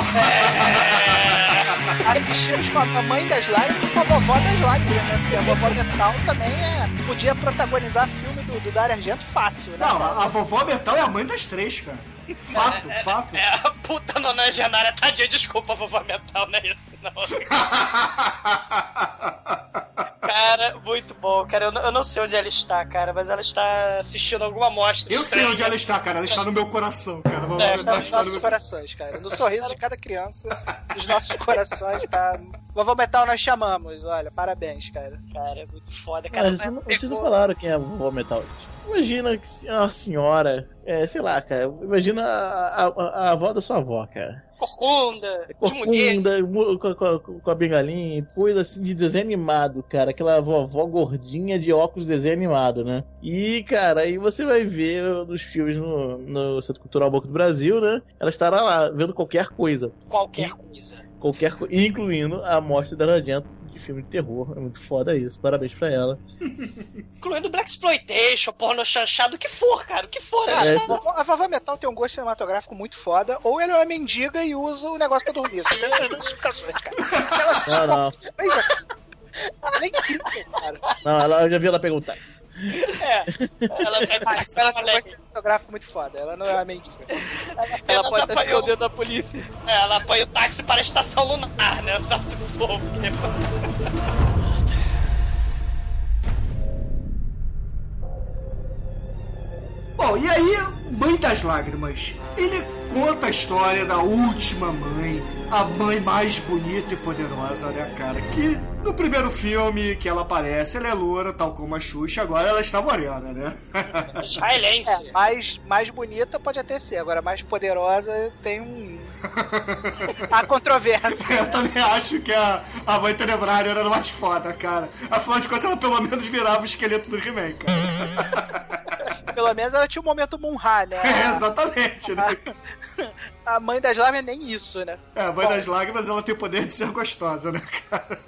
Assistimos com a mãe das lágrimas e com a vovó das lágrimas, né? Porque a vovó Metal também é, podia protagonizar filme do, do Dario Argento fácil, né? Não, a vovó Metal é a mãe das três, cara. Fato, fato. É a puta nonagenária, tadinha, desculpa, vovó mental, não é isso, não. Cara, muito bom, cara. Eu, não- eu não sei onde ela está, cara, mas ela está assistindo alguma mostra. Eu sei estranha. onde ela está, cara. Ela está no meu coração, cara. Vovó É, Está nos está no nossos meu corações, cara. No sorriso de cada criança, nos nossos corações, tá? Vovó Metal nós chamamos, olha, parabéns, cara. Cara, é muito foda, Cara, cara. vocês, não, vocês não falaram quem é a vovó metal. Imagina uma senhora, é, sei lá, cara. Imagina a, a, a avó da sua avó, cara. Corcunda. Corcunda, com, com, com a bengalinha, coisa assim de desenho animado, cara. Aquela vovó gordinha de óculos de desenho animado, né? E, cara, aí você vai ver nos filmes no, no Centro Cultural Banco do Brasil, né? Ela estará lá vendo qualquer coisa. Qualquer coisa. Qualquer coisa, incluindo a morte da Argento de filme de terror. É muito foda isso. Parabéns pra ela. Incluindo Black Exploitation, porno chanchado, o que for, cara, o que for. É, a vovó, a vovó Metal tem um gosto cinematográfico muito foda, ou ela é uma mendiga e usa o negócio pra dormir. Você tem essas duas explicações, cara. Ela Não, não. Ela é incrível, cara. Não, ela, eu já vi ela pegar um táxi. É. Ela, é, Ela tem um gosto cinematográfico muito foda. Ela não é mendiga. Ela apenas pode estar apanhou- escondendo da polícia. É, ela apanha o táxi para a estação lunar, né? Só se for. Bom, e aí, Mãe das Lágrimas? Ele conta a história da última mãe, a mãe mais bonita e poderosa, né, cara? Que no primeiro filme que ela aparece, ela é loura, tal como a Xuxa, agora ela está morena, né? Israelense. É, mais, mais bonita pode até ser, agora mais poderosa tem um. Há controvérsia. Eu também acho que a, a mãe tenebrária era mais foda, cara. Afinal de contas, ela pelo menos virava o esqueleto do He-Man, cara. Pelo menos ela tinha um momento Munha, né? É, exatamente, né? A mãe das lágrimas nem isso, né? É, a mãe das lágrimas, ela tem o poder de ser gostosa, né, cara?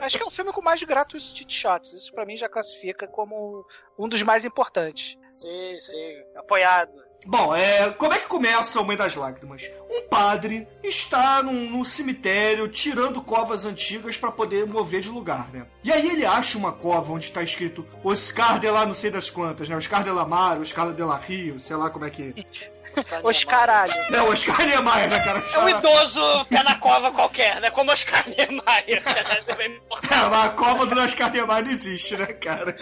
Acho que é o filme com mais gratuitos cheat shots. Isso pra mim já classifica como um dos mais importantes. Sim, sim. Apoiado. Bom, é, como é que começa o Mãe das Lágrimas? Um padre está num, num cemitério tirando covas antigas para poder mover de lugar, né? E aí ele acha uma cova onde está escrito Oscar de lá não sei das quantas, né? Oscar de la Mar, Oscar de la Rio, sei lá como é que... Os caralho. Não, Oscar Niemeyer, né, cara? É um idoso pé na cova qualquer, né? Como Oscar Niemeyer. É. É, mas a cova do Oscar Niemeyer não existe, né, cara?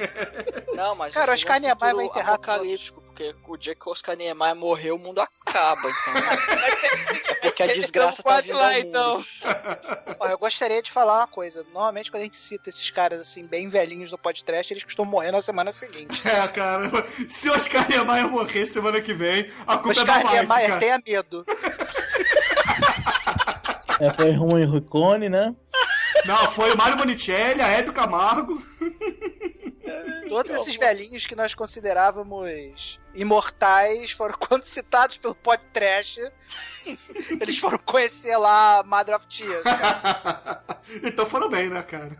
Não, mas Cara, Oscar Niemeyer vai enterrar apocalíptico, porque o dia que o Oscar Niemeyer morrer, o mundo acaba, então. Ser, É porque a desgraça tá vindo lá, ao mundo. então. Ó, eu gostaria de falar uma coisa. Normalmente, quando a gente cita esses caras assim, bem velhinhos no podcast, eles costumam morrer na semana seguinte. É, cara, se Oscar Niemeyer morrer semana que vem, a culpa é Oscar da White, Niemeyer cara. tenha medo. É, foi ruim o Ricone, né? Não, foi o Mário Monicelli, a Hebe Camargo. Todos esses velhinhos que nós considerávamos imortais foram, quando citados pelo podcast, eles foram conhecer lá Mother of Tears. cara. então foram bem, né, cara?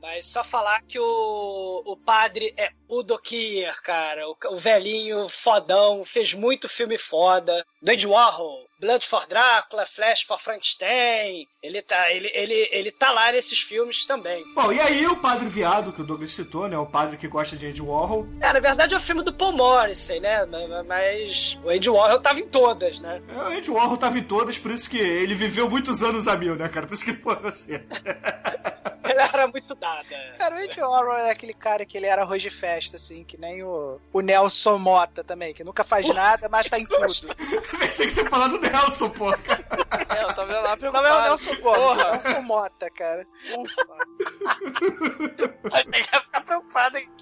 Mas só falar que o, o padre é Udo Kier, cara. O, o velhinho fodão, fez muito filme foda. Do Andy Warhol, Blood for Drácula, Flash for Frankenstein. Ele tá, ele, ele, ele tá lá nesses filmes também. Bom, e aí o Padre Viado, que o Douglas citou, né? O padre que gosta de Andy Warhol. É, na verdade é o filme do Paul Morrissey, né? Mas- o Andy Warhol tava em todas, né? É, o Andy Warhol tava em todas, por isso que ele viveu muitos anos a mil, né, cara? Por isso que ele morreu cedo. Ele era muito dada. Cara, o Andy Warhol é aquele cara que ele era arroz de festa, assim, que nem o, o Nelson Mota também, que nunca faz nada, mas tá em tudo. Pensei que você ia falar do Nelson, pô. cara. É, eu tava vendo lá Não é o preocupado. Nelson Gomes, é o Porra. Nelson Mota, cara. Mas tem que ficar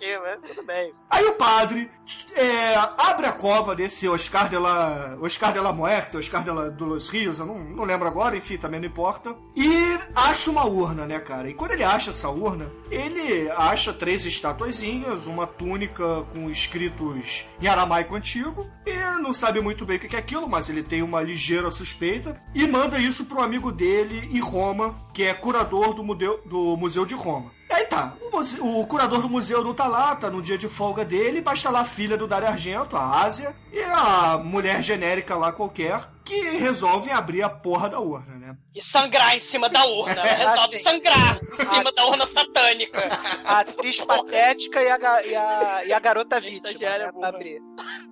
aqui, mas tudo bem. Aí o padre é, abre a cova desse Oscar de la, Oscar de la Muerte, Oscar de, la, de los Rios, eu não, não lembro agora, enfim, também não importa. E acha uma urna, né, cara? E quando ele acha essa urna, ele acha três estatuazinhas, uma túnica com escritos em aramaico antigo, e não sabe muito bem o que é aquilo, mas ele tem uma ligeira suspeita, e manda isso pro amigo dele em Roma, que é curador do, museu, do Museu de Roma. Aí tá, o, curador do museu não tá lá, tá no dia de folga dele, mas tá lá a filha do Dario Argento, a Ásia, e a mulher genérica lá qualquer, que resolvem abrir a porra da urna, né? E sangrar em cima da urna. Ela resolve Assim. sangrar em cima da urna satânica. A atriz patética e a, e a, e a garota vítima. Né, abrir.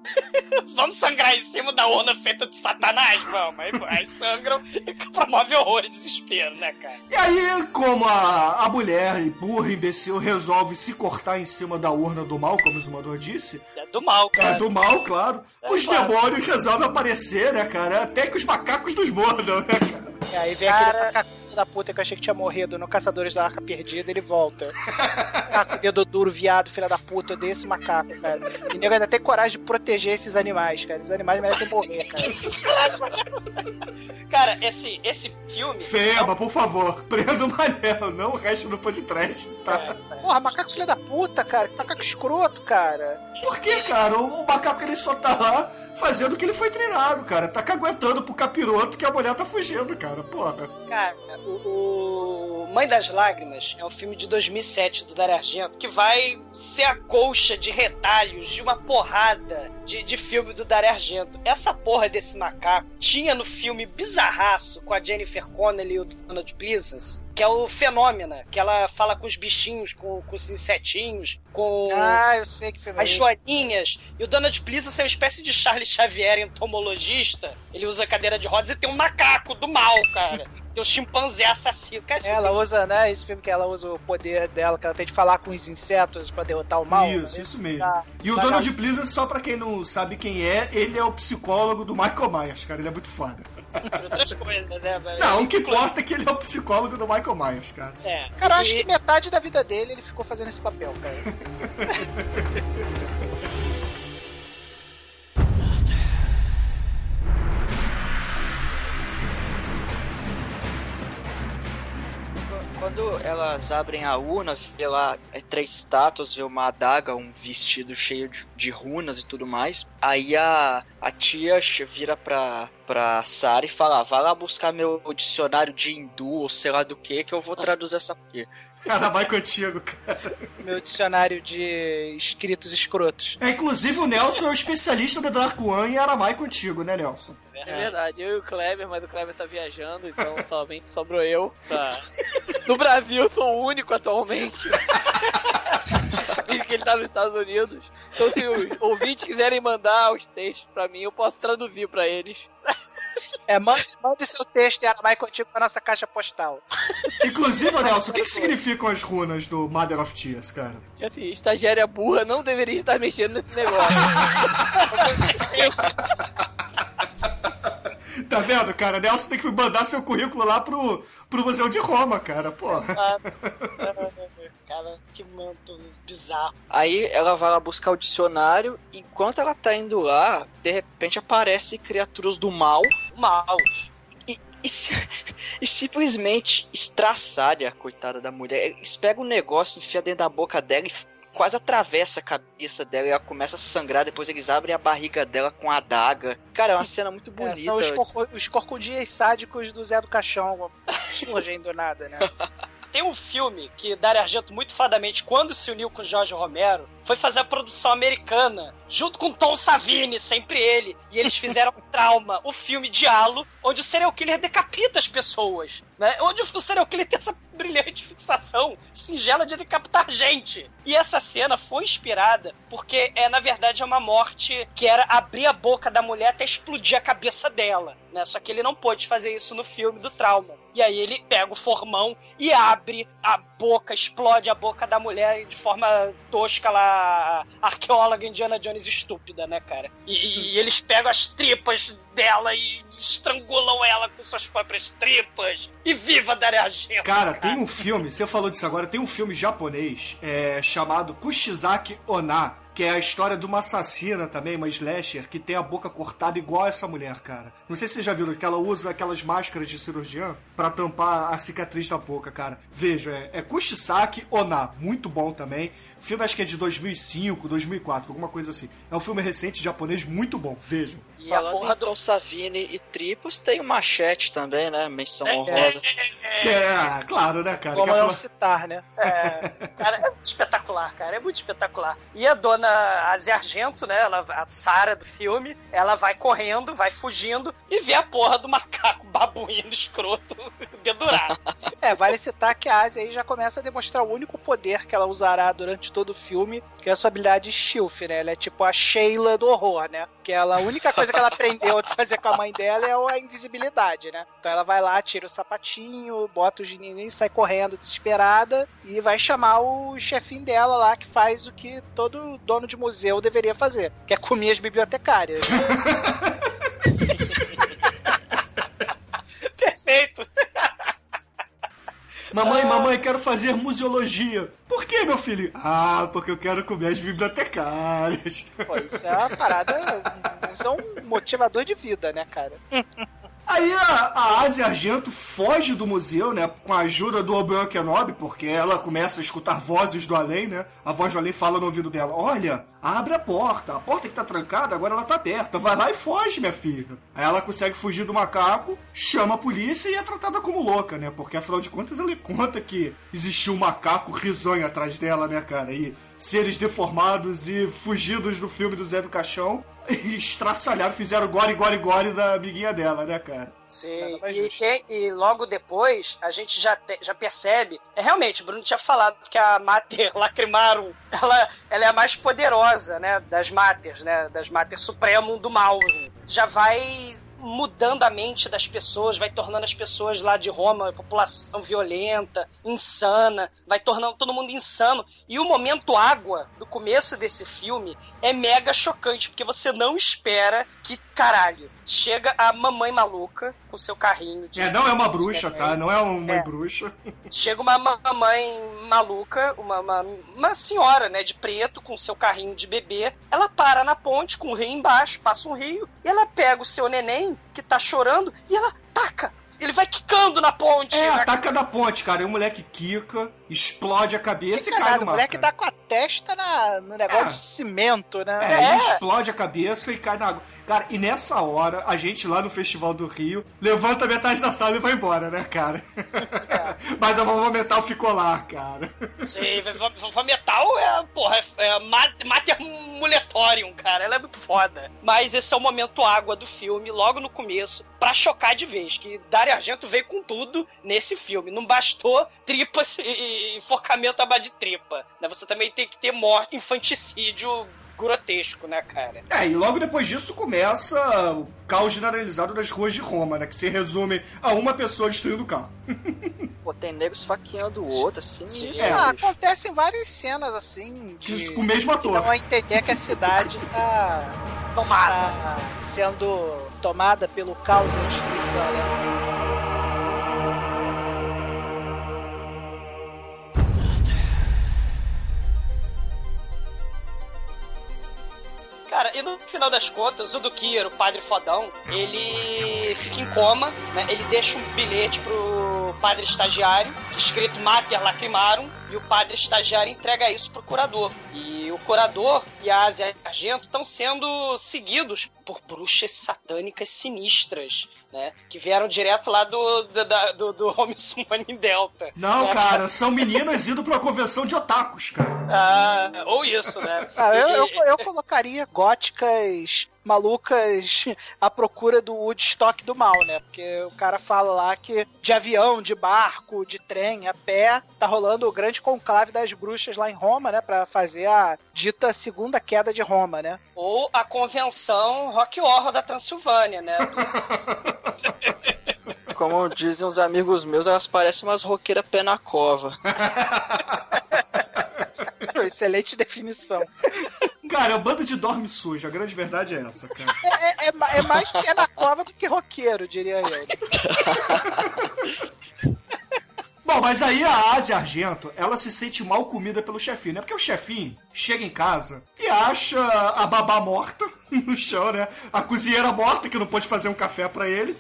Vamos sangrar em cima da urna feita de satanás? Vamos. Aí, aí sangram e promove horror e desespero, né, cara? E aí, como a, a mulher burra, imbecil, resolve se cortar em cima da urna do mal, como o Zumador disse, do mal, é cara. do mal, claro, É os claro. demônios resolvem aparecer, né, cara? Até que os macacos nos mordam, né, cara? E aí vem aquele macaco da puta que eu achei que tinha morrido no Caçadores da Arca Perdida, ele volta. Macaco, dedo duro, viado, filha da puta, desse macaco, cara. E nego ainda tem coragem de proteger esses animais, cara. Esses animais merecem morrer, cara. Cara, esse, esse filme. Fema, por favor, prenda o Manel, não o resto do podcast, tá? Porra, macaco filho da puta, cara. Que macaco escroto, cara. Por que, cara? O, o macaco ele só tá lá fazendo o que ele foi treinado, cara. Tá caguetando pro capiroto que a mulher tá fugindo, cara. Porra. Cara, o, o Mãe das Lágrimas é um filme de 2007 do Dario Argento que vai ser a colcha de retalhos de uma porrada de, de filme do Dario Argento. Essa porra desse macaco tinha no filme bizarraço com a Jennifer Connelly e o Donald Pleasance, que é o Fenômena, que ela fala com os bichinhos, com, com os insetinhos, com Ah, eu sei que filme é as joaninhas. E o Donald Pleasance é uma espécie de Charles Xavier entomologista. Ele usa cadeira de rodas e tem um macaco do mal, cara. Tem um chimpanzé assassino. Cara, Ela filme- usa, né? Esse filme que ela usa o poder dela, que ela tem de falar com os insetos pra derrotar o mal. isso, né? isso mesmo. Tá. E o Tá, Donald Pleasance, só pra quem não sabe quem é, ele é o psicólogo do Michael Myers, cara. Ele é muito foda. outras coisas, né? velho? Não, o que importa é que ele é o psicólogo do Michael Myers, cara. É. Cara, eu acho E- que metade da vida dele ele ficou fazendo esse papel, cara. Quando elas abrem a urna, vê lá é, três estátuas, vê uma adaga, um vestido cheio de, de runas e tudo mais. Aí a, a tia vira pra, pra Sara e fala: "Ah, vai lá buscar meu dicionário de hindu ou sei lá do que, que eu vou traduzir essa aqui. Cara, vai contigo, cara. Meu dicionário de escritos escrotos. É, inclusive o Nelson é o especialista do Dark One e aramaico antigo, né, Nelson? É verdade, eu e o Kleber, mas o Kleber tá viajando, então somente sobrou eu. Pra... No Brasil, eu sou o único atualmente. Visto que ele tá nos Estados Unidos. Então, se os ouvintes quiserem mandar os textos pra mim, eu posso traduzir pra eles. É, mande, mande seu texto em aramaico antigo pra nossa caixa postal. Inclusive, Nelson, o que, que significam as runas do Mother of Tears, cara? E, Assim, estagiária burra não deveria estar mexendo nesse negócio. Tá vendo, cara? Nelson tem que mandar seu currículo lá pro, pro Museu de Roma, cara. Porra. Cara, que manto bizarro. Aí ela vai lá buscar o dicionário. Enquanto ela tá indo lá, de repente aparecem criaturas do mal Mal. e, e, si- e simplesmente estraçalha a coitada da mulher. Eles pegam um negócio, enfia dentro da boca dela e quase atravessa a cabeça dela e ela começa a sangrar. Depois eles abrem a barriga dela com a adaga. Cara, é uma cena muito É, bonita. são os, corco- os sádicos do Zé do Caixão. Surgem do nada, né? Tem um filme que Dario Argento, muito fadamente, quando se uniu com Jorge Romero, foi fazer a produção americana, junto com Tom Savini, sempre ele. E eles fizeram Trauma, o filme Dialo, onde o serial killer decapita as pessoas. Né? Onde o serial killer tem essa brilhante fixação singela de decapitar gente. E essa cena foi inspirada porque, é na verdade, é uma morte que era abrir a boca da mulher até explodir a cabeça dela. Né? Só que ele não pôde fazer isso no filme do Trauma. E aí ele pega o formão e abre a boca, explode a boca da mulher de forma tosca lá, arqueóloga Indiana Jones estúpida, né, cara? E, e eles pegam as tripas dela e estrangulam ela com suas próprias tripas. E viva Daria Argento! Cara, tem um filme, você falou disso agora, tem um filme japonês é, chamado Kushizaki Onna, que é a história de uma assassina também, uma slasher, que tem a boca cortada igual essa mulher, cara. Não sei se vocês já viram que ela usa aquelas máscaras de cirurgião pra tampar a cicatriz da boca, cara. Veja, é, é Kushisaki Onna, muito bom também. O filme acho que é de 2005, 2004, alguma coisa assim. É um filme recente japonês muito bom, vejam. E Falando a porra do Tom Savini e Tripos tem o Machete também, né? Menção honrosa. Que é, claro, né, cara? Como não falar- citar, né? É, cara, é muito espetacular, cara. É muito espetacular. E a dona Asia Argento, né? Ela, a Sara do filme, ela vai correndo, vai fugindo e vê a porra do macaco babuíno escroto dedurar. É, vale citar que a Ásia aí já começa a demonstrar o único poder que ela usará durante todo o filme, que é a sua habilidade Shilf, né? Ela é tipo a Sheila do horror, né? Que ela, a única coisa que ela aprendeu a fazer com a mãe dela é a invisibilidade, né? Então ela vai lá, tira o sapatinho, bota o gininho, sai correndo desesperada e vai chamar o chefinho dela lá, que faz o que todo dono de museu deveria fazer, que é comer as bibliotecárias. Mamãe, mamãe, quero fazer museologia. Por que, meu filho? Ah, porque eu quero comer as bibliotecárias. Pô, isso é uma parada, isso é um motivador de vida, né, cara? Aí a, a Asia Argento foge do museu, né? Com a ajuda do Obi-Wan Kenobi, porque ela começa a escutar vozes do além, né? A voz do além fala no ouvido dela: Olha, abre a porta. A porta que tá trancada, agora ela tá aberta. Vai lá e foge, minha filha. Aí ela consegue fugir do macaco, chama a polícia e é tratada como louca, né? Porque afinal de contas ela conta que existiu um macaco risonho atrás dela, né, cara? E seres deformados e fugidos do filme do Zé do Caixão. E estraçalharam, fizeram gore, gore, gore da amiguinha dela, né, cara? Sim, mais e, tem- e logo depois a gente já, te- já percebe. É realmente, o Bruno tinha falado que a Mater Lacrimarum ela, ela é a mais poderosa, né? Das Maters, né? Das Mater Supremo do mal. Já vai mudando a mente das pessoas, vai tornando as pessoas lá de Roma, população violenta, insana, vai tornando todo mundo insano. E o momento água do começo desse filme é mega chocante, porque você não espera que, caralho, chega a mamãe maluca com seu carrinho de. É, não é uma bruxa, tá? Não é uma É. bruxa. Chega uma mamãe maluca, uma, uma, uma senhora, né, de preto, com seu carrinho de bebê. Ela para na ponte com o rio embaixo, passa um rio, e ela pega o seu neném, que tá chorando, e ela taca. Ele vai quicando na ponte. É, na- ataca da ponte, cara. E o moleque quica, explode a cabeça e cai no o mar. moleque cara. tá com a testa na, no negócio É. de cimento, né? É, É. ele explode a cabeça e cai na água. Cara, e nessa hora, a gente lá no Festival do Rio levanta metade da sala e vai embora, né, cara? Mas a vovó metal ficou lá, cara. Sim, Vovó- Metal é, porra, é, é ma- Mater Muletorium, cara. Ela é muito foda. Mas esse é o momento água do filme, logo no começo, pra chocar de vez. Que Dario Argento veio com tudo nesse filme. Não bastou tripas e, e enforcamento à base de tripa. Né? Você também tem que ter morte, infanticídio grotesco, né, cara? É, e logo depois disso começa o caos generalizado das ruas de Roma, né? Que se resume a uma pessoa destruindo o carro. Pô, tem nego esfaqueando o outro, assim. Sim, isso, é. Ah, acontecem várias cenas assim de Isso com o mesmo ator. a entender que a cidade tá, Tomada. tá sendo tomada pelo caos e destruição, né? Cara, e no final das contas, o Dukir, o padre fodão, ele fica em coma, né? Ele deixa um bilhete pro padre estagiário, escrito Mater Lacrimarum, e o padre estagiário entrega isso pro curador. E o curador e a Asia Argento estão sendo seguidos por bruxas satânicas sinistras, né? Que vieram direto lá do, do, da- do, do Home Summoning Delta. Não, né? cara, são meninas indo pra convenção de otakus, cara. Ah, ou isso, né? Ah, eu, eu, eu colocaria góticas malucas à procura do Woodstock do mal, né? Porque o cara fala lá que de avião, de barco, de trem, a pé, tá rolando o grande conclave das bruxas lá em Roma, né? Pra fazer a dita segunda queda de Roma, né? Ou a convenção Rock Horror da Transilvânia, né? Como dizem os amigos meus, elas parecem umas roqueiras pé na cova. Excelente definição. Cara, é um bando de dorme sujo. A grande verdade é essa, cara. É, é, é é mais pé na cova do que roqueiro, diria eu. Bom, mas aí a Ásia Argento, ela se sente mal comida pelo chefinho, né? Porque o chefinho chega em casa e acha a babá morta no chão, né? A cozinheira morta, que não pode fazer um café pra ele.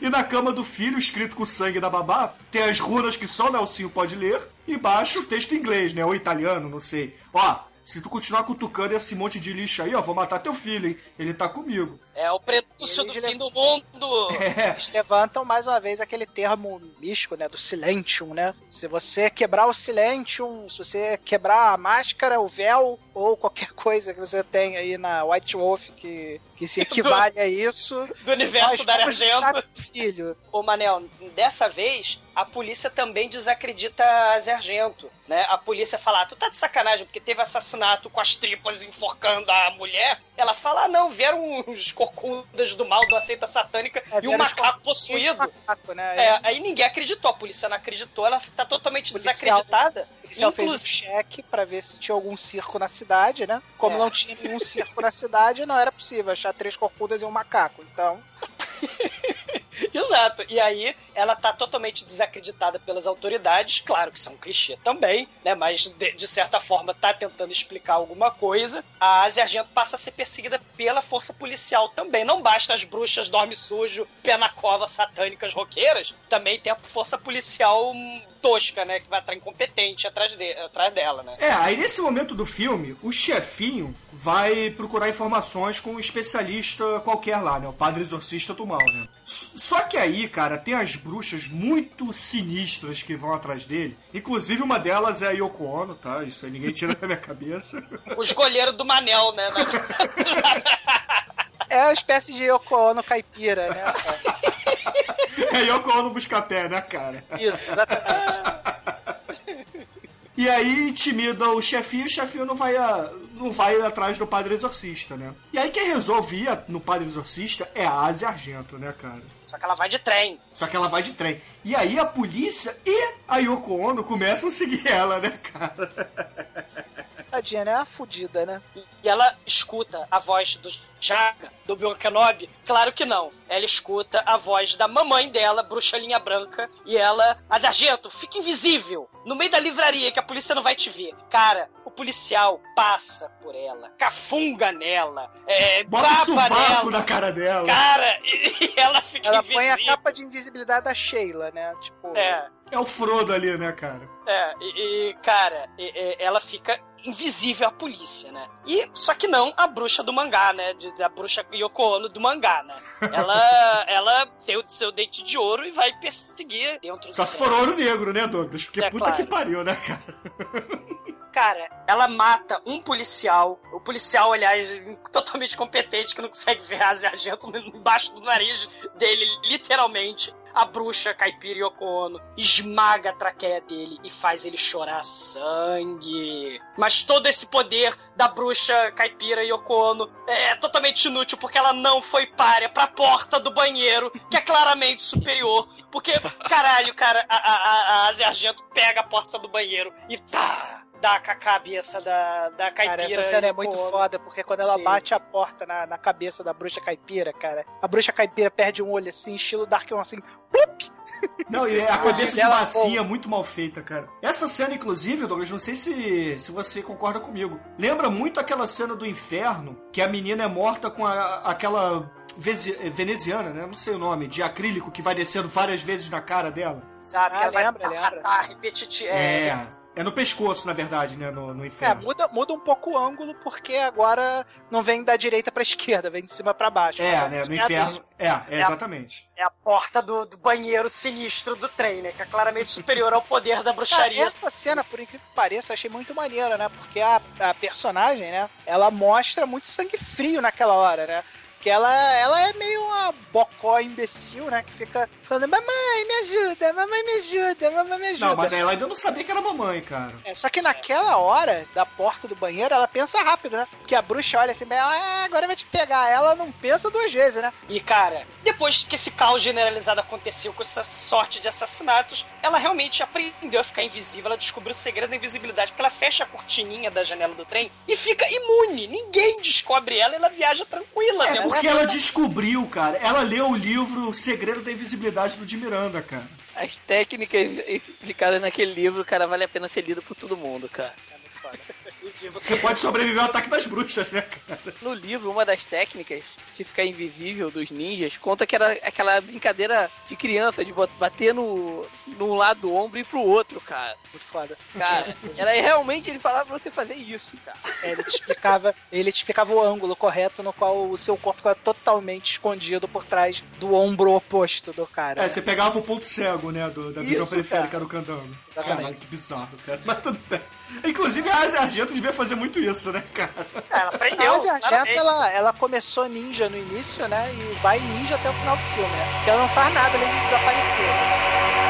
E na cama do filho, escrito com o sangue da babá, tem as runas que só o Nelsinho pode ler. E embaixo o texto em inglês, né? Ou italiano, não sei. Ó, se tu continuar cutucando esse monte de lixo aí, ó, vou matar teu filho, hein? Ele tá comigo. É o prenúncio do fim do mundo. É. Eles levantam mais uma vez aquele termo místico, né? Do Silentium, né? Se você quebrar o Silentium, se você quebrar a máscara, o véu, ou qualquer coisa que você tem aí na White Wolf que, que se equivale a isso. Do universo da Argento. filho. Ô, Manel, dessa vez, a polícia também desacredita a Zé Argento, né? A polícia fala, ah, tu tá de sacanagem, porque teve assassinato com as tripas enforcando a mulher. Ela fala, ah, não, vieram uns corcundas do mal, da seita satânica, É, e um macaco corcundas possuído. Macaco, né? É, aí ninguém acreditou, a polícia não acreditou, ela tá totalmente Policial- desacreditada. Policial fez um Inclusive, cheque pra ver se tinha algum circo na cidade, né? Como É. não tinha nenhum circo na cidade, não era possível achar três corcudas e um macaco. Então, Exato. E aí ela tá totalmente desacreditada pelas autoridades, claro que isso é um clichê também, né? Mas de, de certa forma tá tentando explicar alguma coisa. A Asia Argento passa a ser perseguida pela força policial também. Não basta as bruxas dorme sujo, pé na cova, satânicas, roqueiras, também tem a força policial tosca, né? Que vai estar incompetente atrás, de, atrás dela, né? É, aí nesse momento do filme, o chefinho vai procurar informações com um especialista qualquer lá, né? O padre exorcista do mal, né? Só que aí, cara, tem as bruxas muito sinistras que vão atrás dele. Inclusive, uma delas é a Yoko Ono, tá? Isso aí ninguém tira da minha cabeça. Os goleiros do Manel, né? é uma espécie de Yoko Ono caipira, né? É Yoko Ono busca-pé, né, cara? Isso, exatamente. E aí intimida o chefinho, o chefinho não vai, a- não vai atrás do padre exorcista, né? E aí quem resolve ir no padre exorcista é a Asia Argento, né, cara? Só que ela vai de trem. Só que ela vai de trem. E aí a polícia e a Yoko Ono começam a seguir ela, né, cara? Tadinha, né? É uma fudida, né? E ela escuta a voz do Jaga, do Bill Kenobi? Claro que não. Ela escuta a voz da mamãe dela, bruxalinha branca, e ela, a sargento, fica invisível, no meio da livraria que a polícia não vai te ver. Cara, o policial passa por ela, cafunga nela, é, Bota o baba nela. na cara dela. Cara, e, e ela fica Ela invisível. põe a capa de invisibilidade da Sheila, né? Tipo. É, É o Frodo ali, né, cara? É, e, e, cara, e- e- ela fica invisível à polícia, né? E só que não a bruxa do mangá, né? A bruxa Yoko Ono do mangá, né? Ela, ela tem o seu dente de ouro e vai perseguir dentro Só do se for ouro negro, né, Douglas? Porque É, puta claro. que pariu, né, cara? Cara, ela mata um policial. O policial, aliás, totalmente competente, que não consegue ver a Argento embaixo do nariz dele, literalmente. A bruxa caipira Yoko Ono esmaga a traqueia dele e faz ele chorar sangue. Mas todo esse poder da bruxa caipira Yoko Ono é totalmente inútil porque ela não foi párea pra porta do banheiro, que é claramente superior. Porque, caralho, cara, a, a, a- a Argento pega a porta do banheiro e tá. Dá com a cabeça da, da caipira. Cara, essa cena é muito Ono. foda, porque quando ela Sim. bate a porta na, na cabeça da bruxa caipira, cara, a bruxa caipira perde um olho assim, estilo Dark One, assim, plup! Não, e a cabeça de dela, bacia muito mal feita, cara. Essa cena, inclusive, Douglas, não sei se, se você concorda comigo. Lembra muito aquela cena do inferno, que a menina é morta com a- aquela veneziana, né? Não sei o nome, de acrílico que vai descendo várias vezes na cara dela. Sabe? Ah, que ela vai lembra, tá, lembra. tá repetitivo. É. É, É no pescoço, na verdade, né? No, no É, inferno. muda, muda um pouco o ângulo, porque agora não vem da direita pra esquerda, vem de cima pra baixo. É, né? No é inferno. É, é, exatamente. é a porta do, do banheiro sinistro do trem, né? Que é claramente superior ao poder da bruxaria. essa cena, por incrível que pareça, eu achei muito maneira, né? Porque a, a personagem, né? Ela mostra muito sangue frio naquela hora, né? Que ela, ela é meio uma bocó imbecil, né? Que fica falando, mamãe, me ajuda, mamãe me ajuda, mamãe me ajuda. Não, mas ela ainda não sabia que era mamãe, cara. É, só que naquela hora, da porta do banheiro, ela pensa rápido, né? Porque a bruxa olha assim, ah, agora vai te pegar. Ela não pensa duas vezes, né? E, cara, depois que esse caos generalizado aconteceu com essa sorte de assassinatos, ela realmente aprendeu a ficar invisível. Ela descobriu o segredo da invisibilidade, porque ela fecha a cortininha da janela do trem e fica imune. Ninguém descobre ela e ela viaja tranquila. É né? Porque ela descobriu, cara. Ela leu o livro O Segredo da Invisibilidade do Jim Miranda, cara. As técnicas explicadas naquele livro, cara, vale a pena ser lido por todo mundo, cara. Você pode sobreviver ao ataque das bruxas, né, cara? No livro, uma das técnicas de ficar invisível dos ninjas conta que era aquela brincadeira de criança, de bater no, num lado do ombro e pro outro, cara. Muito foda. Cara, era realmente ele falava pra você fazer isso, cara. É, ele te explicava, ele te explicava o ângulo correto no qual o seu corpo ficava totalmente escondido por trás do ombro oposto do cara. É, você pegava o ponto cego, né, do- da visão Isso, periférica cara. do candano. Exatamente. Caralho, que bizarro, cara. Mas tudo bem. Inclusive, a Asia Argento devia fazer muito isso, né, cara? Ela aprendeu. A Argento, claramente. ela, ela começou ninja no início, né? E vai ninja até o final do filme, né? Porque ela não faz nada além de desaparecer.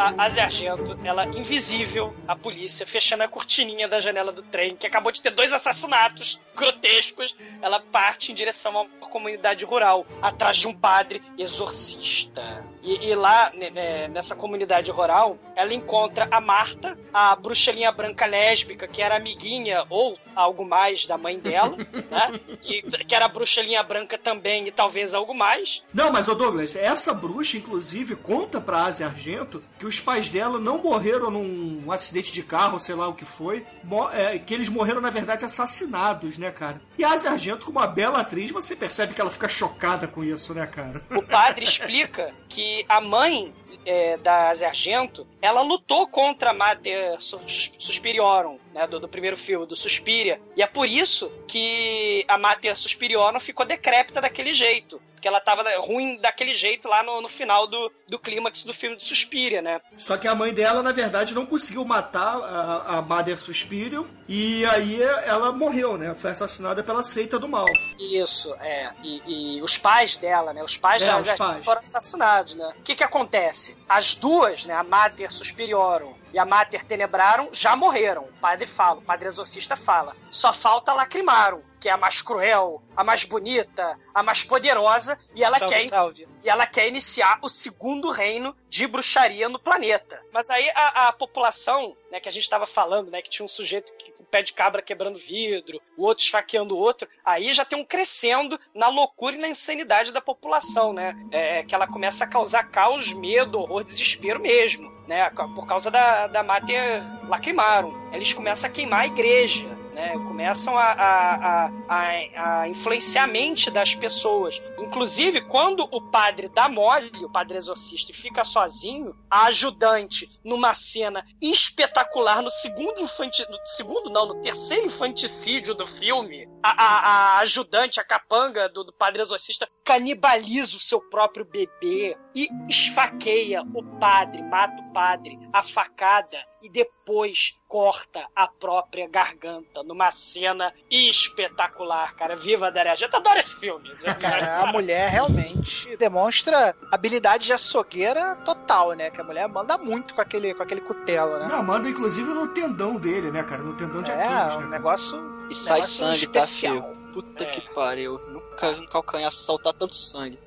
A Asia Argento, ela invisível, a polícia, fechando a cortininha da janela do trem, que acabou de ter dois assassinatos grotescos, ela parte em direção a uma comunidade rural, atrás de um padre exorcista. E, e lá, né, né, nessa comunidade rural, ela encontra a Marta, a bruxelinha branca lésbica, que era amiguinha ou algo mais da mãe dela, né? Que, que era a bruxelinha branca também e talvez algo mais. Não, mas, ô Douglas, essa bruxa, inclusive, conta pra Asia Argento que os pais dela não morreram num acidente de carro, sei lá o que foi, é, que eles morreram, na verdade, assassinados, né, cara? E a Asia Argento, como uma bela atriz, você percebe que ela fica chocada com isso, né, cara? o padre explica que a mãe é, da Argento, ela lutou contra a Mater Sus- Suspiriorum, né, do, do primeiro filme, do Suspiria, e é por isso que a Mater Suspiriorum ficou decrépita daquele jeito, porque ela tava ruim daquele jeito lá no, no final do, do clímax do filme do Suspiria, né? Só que a mãe dela, na verdade, não conseguiu matar a, a Mother Suspirium e aí ela morreu, né? Foi assassinada pela seita do mal. Isso, é. E, e os pais dela, né? Os pais É, da os Argento pais. foram assassinados, né? O que que acontece? As duas, né? A Mater Suspiriorum e a Mater Tenebrarum já morreram. O padre fala, o padre exorcista fala. Só falta Lacrimarum, que é a mais cruel, a mais bonita, a mais poderosa, e ela Salve, quer salve. e ela quer iniciar o segundo reino de bruxaria no planeta. Mas aí a, a população, né, que a gente estava falando, né, que tinha um sujeito que- com pé de cabra quebrando vidro, o outro esfaqueando o outro, aí já tem um crescendo na loucura e na insanidade da população, né? É, que ela começa a causar caos, medo, horror, desespero mesmo, né? Por causa da, da Mater Lacrimarum. Eles começam a queimar a igreja, né? Começam a, a, a, a, influenciar a mente das pessoas. Inclusive, quando o padre dá mole, o padre exorcista, e fica sozinho, a ajudante, numa cena espetacular, no segundo infanti... no segundo não, no terceiro infanticídio do filme, a, a, a ajudante, a capanga do, do padre exorcista, canibaliza o seu próprio bebê e esfaqueia o padre, mata o padre, a facada, e depois corta a própria garganta numa cena espetacular, cara. Viva a Daria Argento, adoro esse filme. Cara, a mulher realmente demonstra habilidade de açougueira total, né? Que a mulher manda muito com aquele, com aquele cutelo, né? Não, manda inclusive no tendão dele, né, cara? No tendão de É, Aquiles, um né? negócio. E sai negócio sangue, tá, especial. Puta É. que pariu. Nunca vi um calcanhar saltar tanto sangue.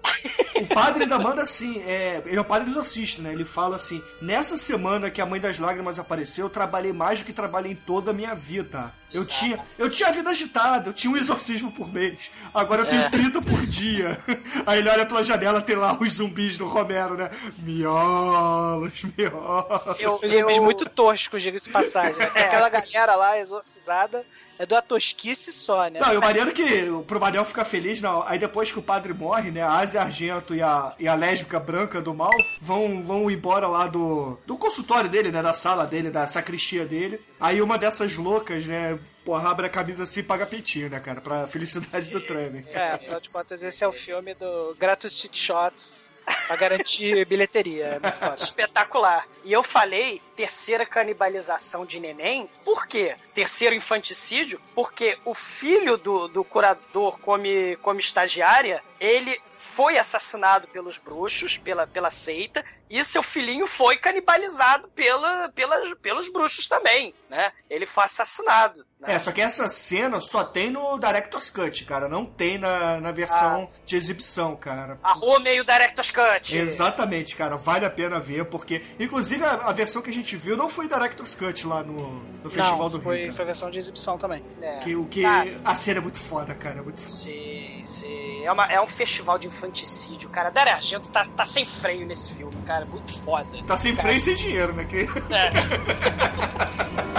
O padre ainda manda assim, é, ele é o padre exorcista, né? Ele fala assim: nessa semana que a mãe das lágrimas apareceu, eu trabalhei mais do que trabalhei em toda a minha vida. Eu Exato. tinha, eu tinha a vida agitada, eu tinha um exorcismo por mês. Agora eu tenho É. 30 por dia. Aí ele olha pela janela, tem lá os zumbis do Romero, né? Miolos, miolos. Eu, Os zumbis eu- muito toscos, diga-se de passagem. né? Aquela galera lá exorcizada é da tosquice só, né? Não, e o maneiro é que pro Manel ficar feliz, não. Aí depois que o padre morre, né? A Asia Argento e a, e a lésbica branca do mal vão, vão embora lá do, do consultório dele, né? Da sala dele, da sacristia dele. Aí uma dessas loucas, né? porra, abre a camisa assim e paga peitinho, né, cara? Pra felicidade do Tremor. É, afinal de contas, esse é o filme do Gratus Cheat Shots pra garantir bilheteria. É. Espetacular. E eu falei terceira canibalização de neném, por quê? Terceiro infanticídio, porque o filho do, do curador come, come estagiária, ele foi assassinado pelos bruxos, pela, pela seita, e seu filhinho foi canibalizado pela, pelas, pelos bruxos também, né? Ele foi assassinado. né? É, só que essa cena só tem no Director's Cut, cara. Não tem na, na versão de exibição, cara. Arrume o Director's Cut. Exatamente, cara. Vale a pena ver, porque. Inclusive, a, a versão que a gente viu não foi Director's Cut lá no, no Festival Não, do foi, Rio. cara. foi versão de exibição também. É. Que, o que. Cara. A cena é muito foda, cara. É muito foda. Sim, sim. É, uma, é um festival de infanticídio, cara. Dario Argento tá, tá sem freio nesse filme, cara. Muito foda. Tá sem freio e sem dinheiro, né? Que... É.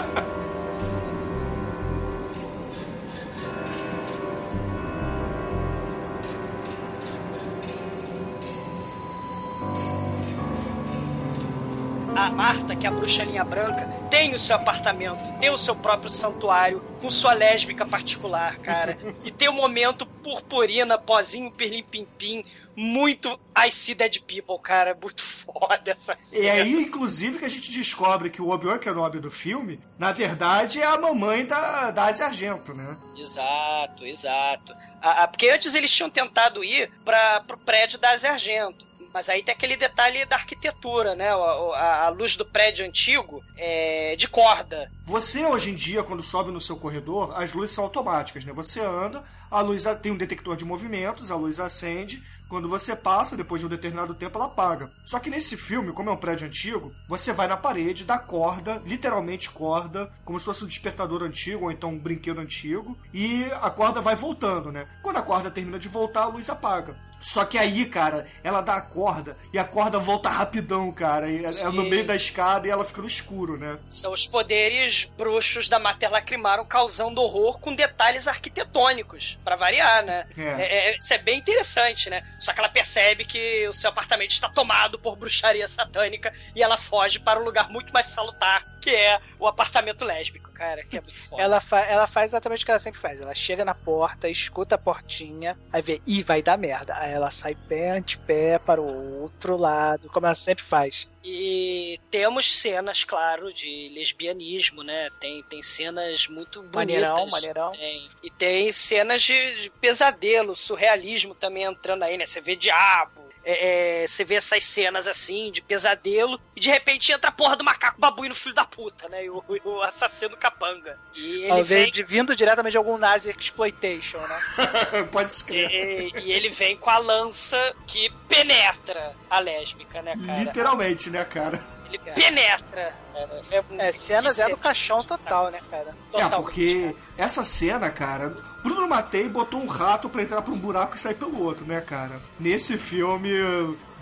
A Marta, que é a bruxalinha branca, tem o seu apartamento, tem o seu próprio santuário, com sua lésbica particular, cara. e tem o momento purpurina, pozinho, pirlim-pim-pim, muito I See Dead People, cara. Muito foda essa cena. E aí, inclusive, que a gente descobre que o Obi-Wan Kenobi do filme, na verdade, é a mamãe da, da Asia Argento, né? Exato, exato. Ah, ah, porque antes eles tinham tentado ir para pro prédio da Asia Argento. Mas aí tem aquele detalhe da arquitetura, né? A, a- a luz do prédio antigo é de corda. Você, hoje em dia, quando sobe no seu corredor, as luzes são automáticas, né? Você anda, a luz tem um detector de movimentos, a luz acende. Quando você passa, depois de um determinado tempo, ela apaga. Só que nesse filme, como é um prédio antigo, você vai na parede, dá corda, literalmente corda, como se fosse um despertador antigo ou então um brinquedo antigo, e a corda vai voltando, né? Quando a corda termina de voltar, a luz apaga. Só que aí, cara, ela dá a corda e a corda volta rapidão, cara. E é- é no meio da escada e ela fica no escuro, né? São os poderes bruxos da Mater Lacrimaram causando horror com detalhes arquitetônicos, pra variar, né? É. É, é- isso é bem interessante, né? Só que ela percebe que o seu apartamento está tomado por bruxaria satânica e ela foge para um lugar muito mais salutar, que é o apartamento lésbico, cara, que é muito foda. Ela, fa ela faz exatamente o que ela sempre faz. Ela chega na porta, escuta a portinha, aí vê, ih, vai dar merda. Aí ela sai pé ante pé para o outro lado, como ela sempre faz. E temos cenas, claro, de lesbianismo, né? Tem, tem cenas muito bonitas. Maneirão, maneirão. Tem. E tem cenas de, de pesadelo, surrealismo também entrando aí, né? Você vê diabo. É, é, você vê essas cenas assim de pesadelo e de repente entra a porra do macaco babuíno filho da puta, né? E o, o assassino capanga. E ele Talvez vem de- vindo diretamente de algum Nazi Exploitation, né? Pode ser. e, e ele vem com a lança que penetra a lésbica, né, cara? Literalmente, né, cara? Ele penetra. cara. É, É, cenas que é do cena caixão total, né, cara? É, porque essa cena, cara, Bruno Matei botou um rato pra entrar por um buraco e sair pelo outro, né, cara? Nesse filme,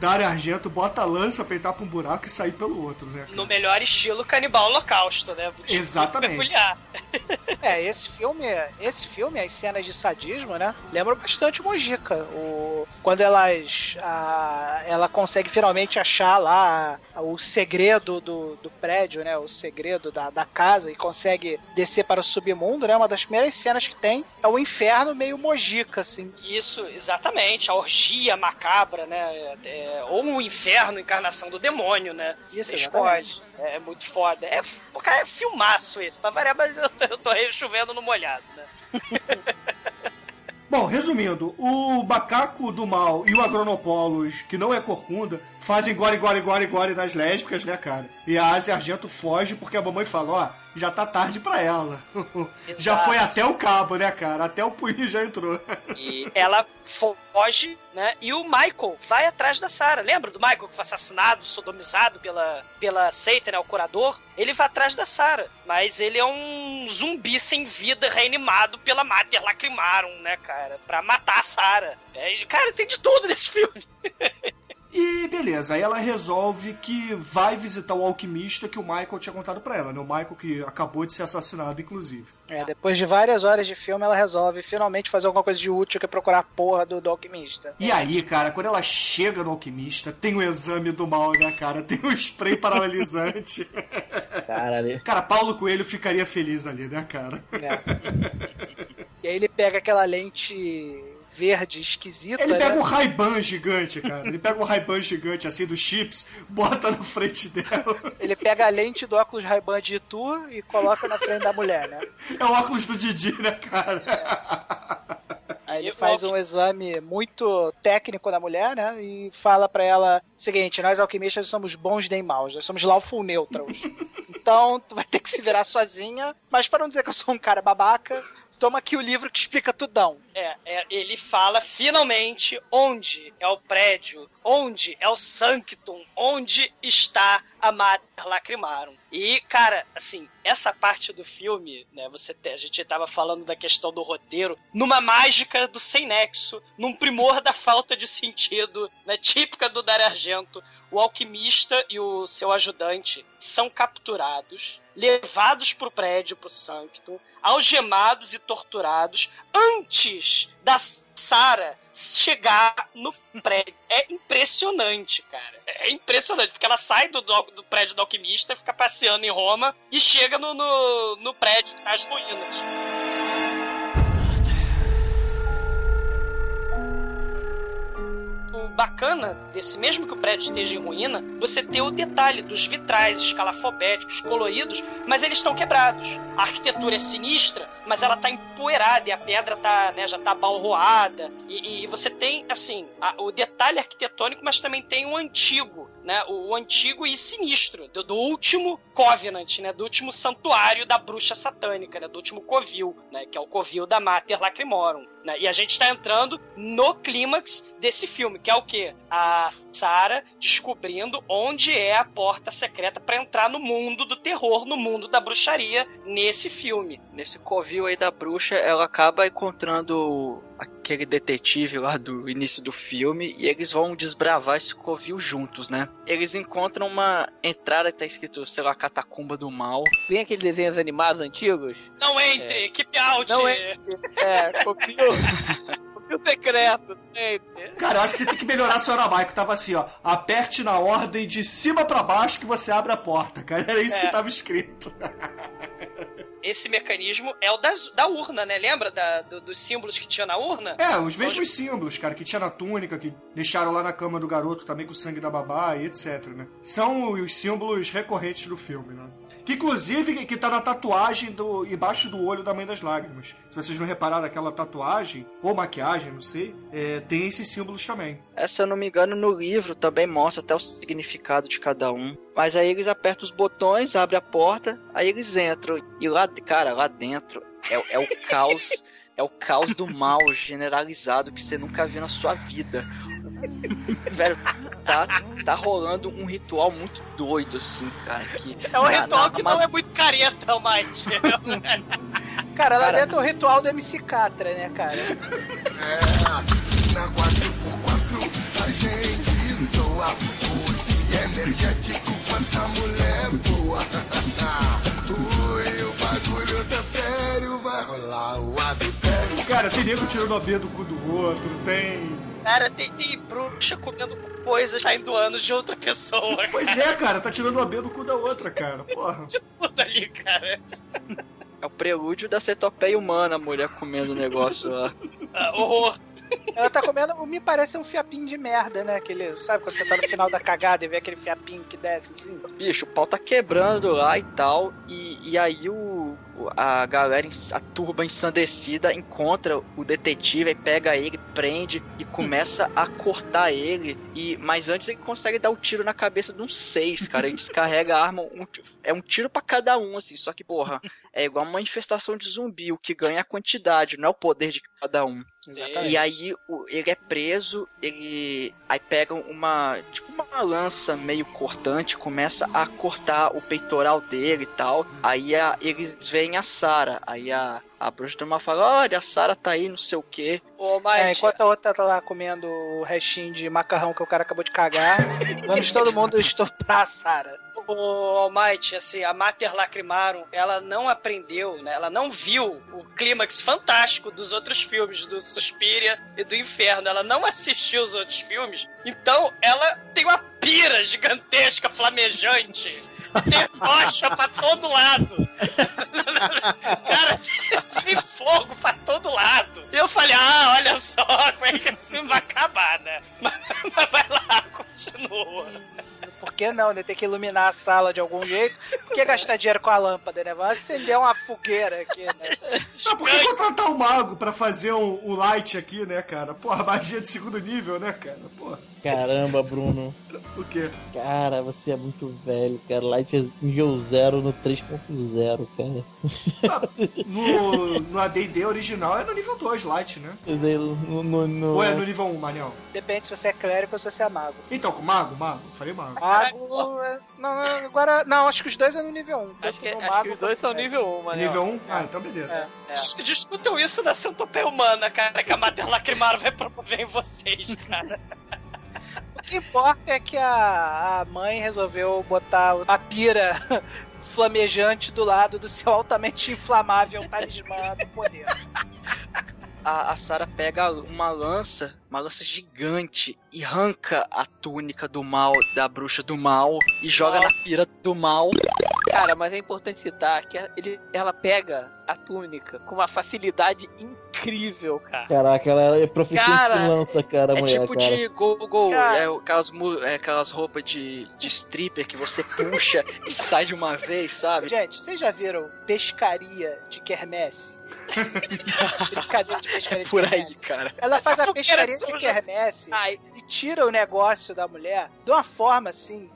Dario Argento bota a lança pra entrar por um buraco e sair pelo outro, né? No melhor estilo canibal holocausto, né? Exatamente. Peculiar. É, esse filme, esse filme, as cenas de sadismo, né? Lembram bastante o Mojica. O, quando elas. a- ela consegue finalmente achar lá o segredo do, do prédio, né? O segredo da, da casa e consegue descer para o submundo, né? Uma das primeiras cenas que tem é o inferno meio Mojica, assim. Isso, exatamente. A orgia macabra, né? É, ou o inferno, encarnação do demônio, né? Isso, Você exatamente. escolhe. É muito foda. É, o cara é filmaço esse. Pra variar, mas eu, tô- eu tô chovendo no molhado, né? Bom, resumindo, o Macaco do Mal e o Agronopolos, que não é corcunda, fazem gore, gore, gore, gore nas lésbicas, né, cara? E a Asia Argento foge porque a mamãe fala, ó, já tá tarde pra ela. já Exato. foi até o cabo, né, cara? Até o punho já entrou. E ela foge, né? E o Michael vai atrás da Sarah. Lembra do Michael que foi assassinado, sodomizado pela, pela seita, né? O curador? Ele vai atrás da Sarah. Mas ele é um zumbi sem vida reanimado pela Mater Lacrimarum, né, cara? Pra matar a Sarah. É, cara, tem de tudo nesse filme. E beleza, aí ela resolve que vai visitar o alquimista que o Michael tinha contado pra ela, né? O Michael que acabou de ser assassinado, inclusive. É, depois de várias horas de filme, ela resolve finalmente fazer alguma coisa de útil que é procurar a porra do, do alquimista. E aí, cara, quando ela chega no alquimista, tem o exame do mal, né, cara? Tem o spray paralisante. Caralho. Cara, Paulo Coelho ficaria feliz ali, né, cara? E aí ele pega aquela lente verde esquisita. Ele pega né? um Ray-Ban gigante, cara. Ele pega um Ray-Ban gigante, assim, dos chips, bota na frente dela. Ele pega a lente do óculos Ray-Ban de Itu e coloca na frente da mulher, né? É o óculos do Didi, né, cara? Aí ele faz um exame muito técnico na mulher, né? E fala pra ela: seguinte, nós alquimistas somos bons nem maus, nós somos lawful neutrals. Então, tu vai ter que se virar sozinha, mas para não dizer que eu sou um cara babaca, toma aqui o livro que explica tudão. É, é, ele fala finalmente onde é o prédio, onde é o Sanctum, onde está a Mater Lacrimarum. E, cara, assim, essa parte do filme, né, você a gente tava falando da questão do roteiro, numa mágica do sem nexo, num primor da falta de sentido, né, típica do Dario Argento, o alquimista e o seu ajudante são capturados, levados pro prédio, pro Sanctum, algemados e torturados antes da Sarah chegar no prédio. É impressionante, cara. É impressionante, porque ela sai do, do, do prédio do alquimista, fica passeando em Roma e chega no, no, no prédio das ruínas. Bacana desse, mesmo que o prédio esteja em ruína, você ter o detalhe dos vitrais escalafobéticos, coloridos, mas eles estão quebrados. A arquitetura é sinistra, mas ela tá empoeirada e a pedra tá, né, já tá balroada. E, e você tem, assim, a- o detalhe arquitetônico, mas também tem o antigo, né? O, antigo e sinistro, do, do último Covenant, né? Do último santuário da bruxa satânica, né? Do último covil, né? Que é o covil da Mater Lacrimorum. Né? E a gente tá entrando no clímax desse filme, que é o quê? A Sarah descobrindo onde é a porta secreta para entrar no mundo do terror, no mundo da bruxaria, nesse filme. Nesse covil aí da bruxa, ela acaba encontrando aquele detetive lá do início do filme e eles vão desbravar esse covil juntos, né? Eles encontram uma entrada que tá escrito, sei lá, Catacumba do Mal. Tem aqueles desenhos animados antigos? Não entre, equipe out! Não entre. É, covil. covil secreto. Cara, eu acho que você tem que melhorar a senhora Maico. Tava assim, ó. Aperte na ordem de cima pra baixo que você abre a porta, cara. Era isso É. que tava escrito. Esse mecanismo é o das- da urna, né? Lembra da- do- dos símbolos que tinha na urna? É, os São mesmos símbolos, cara, que tinha na túnica, que deixaram lá na cama do garoto também com o sangue da babá e etc, né? São os símbolos recorrentes do filme, né? Que inclusive que- tá na tatuagem do embaixo do olho da Mãe das Lágrimas. Se vocês não repararam, aquela tatuagem, ou maquiagem, não sei, é, tem esses símbolos também. É, se eu não me engano, no livro também mostra até o significado de cada um. Mas aí eles apertam os botões, abrem a porta, aí eles entram. E lá, cara, lá dentro é, é o caos. É o caos do mal generalizado que você nunca viu na sua vida. Velho, tá, tá rolando um ritual muito doido, assim, cara. Que, É um na- ritual na- que não é muito careta, Mike. Cara, lá Cara. dentro é o ritual do MC Catra, né, cara? Na 4x4 a gente Hoje é energético quanta mulher boa tá sério Vai rolar o adultério Cara, tem nego tirando a B do cu do outro, tem. Cara, tem, tem bruxa comendo coisas saindo anos de outra pessoa. Pois é, cara, tá tirando a B do cu da outra, cara. Porra. Tudo ali, cara. É o prelúdio da cetopeia humana, a mulher comendo o negócio lá. Ah, horror. Ela tá comendo, me parece um fiapinho de merda, né? Aquele, sabe quando você tá no final da cagada e vê aquele fiapinho que desce assim? Bicho, o pau tá quebrando lá e tal. E, e aí o, o- a galera, a turba ensandecida, encontra o detetive e pega ele, prende e começa a cortar ele. E Mas antes ele consegue dar o tiro na cabeça de uns seis, cara. Ele descarrega a arma. um é um tiro pra cada um, assim. Só que, porra, é igual uma manifestação de zumbi, o que ganha é a quantidade, não é o poder de cada um. Exatamente. E aí ele é preso, ele aí pegam uma tipo uma lança meio cortante, começa a cortar o peitoral dele e tal. Aí a- eles veem a Sara, aí a a bruxa do mal fala: "Olha, a Sara tá aí, não sei o quê". Ô, É, Might, enquanto a outra tá lá comendo o restinho de macarrão que o cara acabou de cagar, vamos todo mundo estuprar a Sarah. o Almighty, assim, a Mater Lacrimarum, ela não aprendeu, né? Ela não viu o clímax fantástico dos outros filmes, do Suspiria e do Inferno. Ela não assistiu os outros filmes. Então, ela tem uma pira gigantesca, flamejante. Tem rocha pra todo lado. Cara, tem fogo pra todo lado. E eu falei, ah, olha só como é que esse filme vai acabar, né? Mas, mas vai lá, continua. Por que não, né? Tem que iluminar a sala de algum jeito. Por que gastar dinheiro com a lâmpada, né? Vamos acender uma fogueira aqui, né? Ah, por que contratar um mago pra fazer um, um light aqui, né, cara? Porra, magia de segundo nível, né, cara? Porra, Caramba, Bruno. o quê? Cara, você é muito velho, cara. Light é nível 0 no 3.0, cara. No, no AD&D original é no nível 2, light, né? Quer dizer, no, no, no- Ou é no nível 1, Manel? Depende se você é clérigo ou se você é mago. Então, com mago, mago, falei mago. Mago. é- Não, não, agora. Não, acho que os dois é no nível 1. Acho que, acho que os dois são nível 1, mano. Nível 1? Ah, então beleza. É. Dis- Discutam isso da centopeia humana, cara, que a Mater Lacrimarum vai promover em vocês, cara. O que importa é que a, a mãe resolveu botar a pira flamejante do lado do seu altamente inflamável talismã do poder. A, a Sara pega uma lança, uma lança gigante, e arranca a túnica do mal, da bruxa do mal, e joga na pira do mal. Cara, mas é importante citar que ele, ela pega a túnica com uma facilidade incrível, cara. Caraca, ela é proficiente Cara, lança, cara, É mulher, tipo cara. de go go, Cara. é, aquelas, é, aquelas roupas de, de stripper que você puxa e sai de uma vez, sabe? Gente, vocês já viram pescaria de quermesse? Brincadeira de pescaria de Por aí, quermesse. cara. Ela faz a Fogueira pescaria de quermesse Ai, e tira o negócio da mulher de uma forma assim.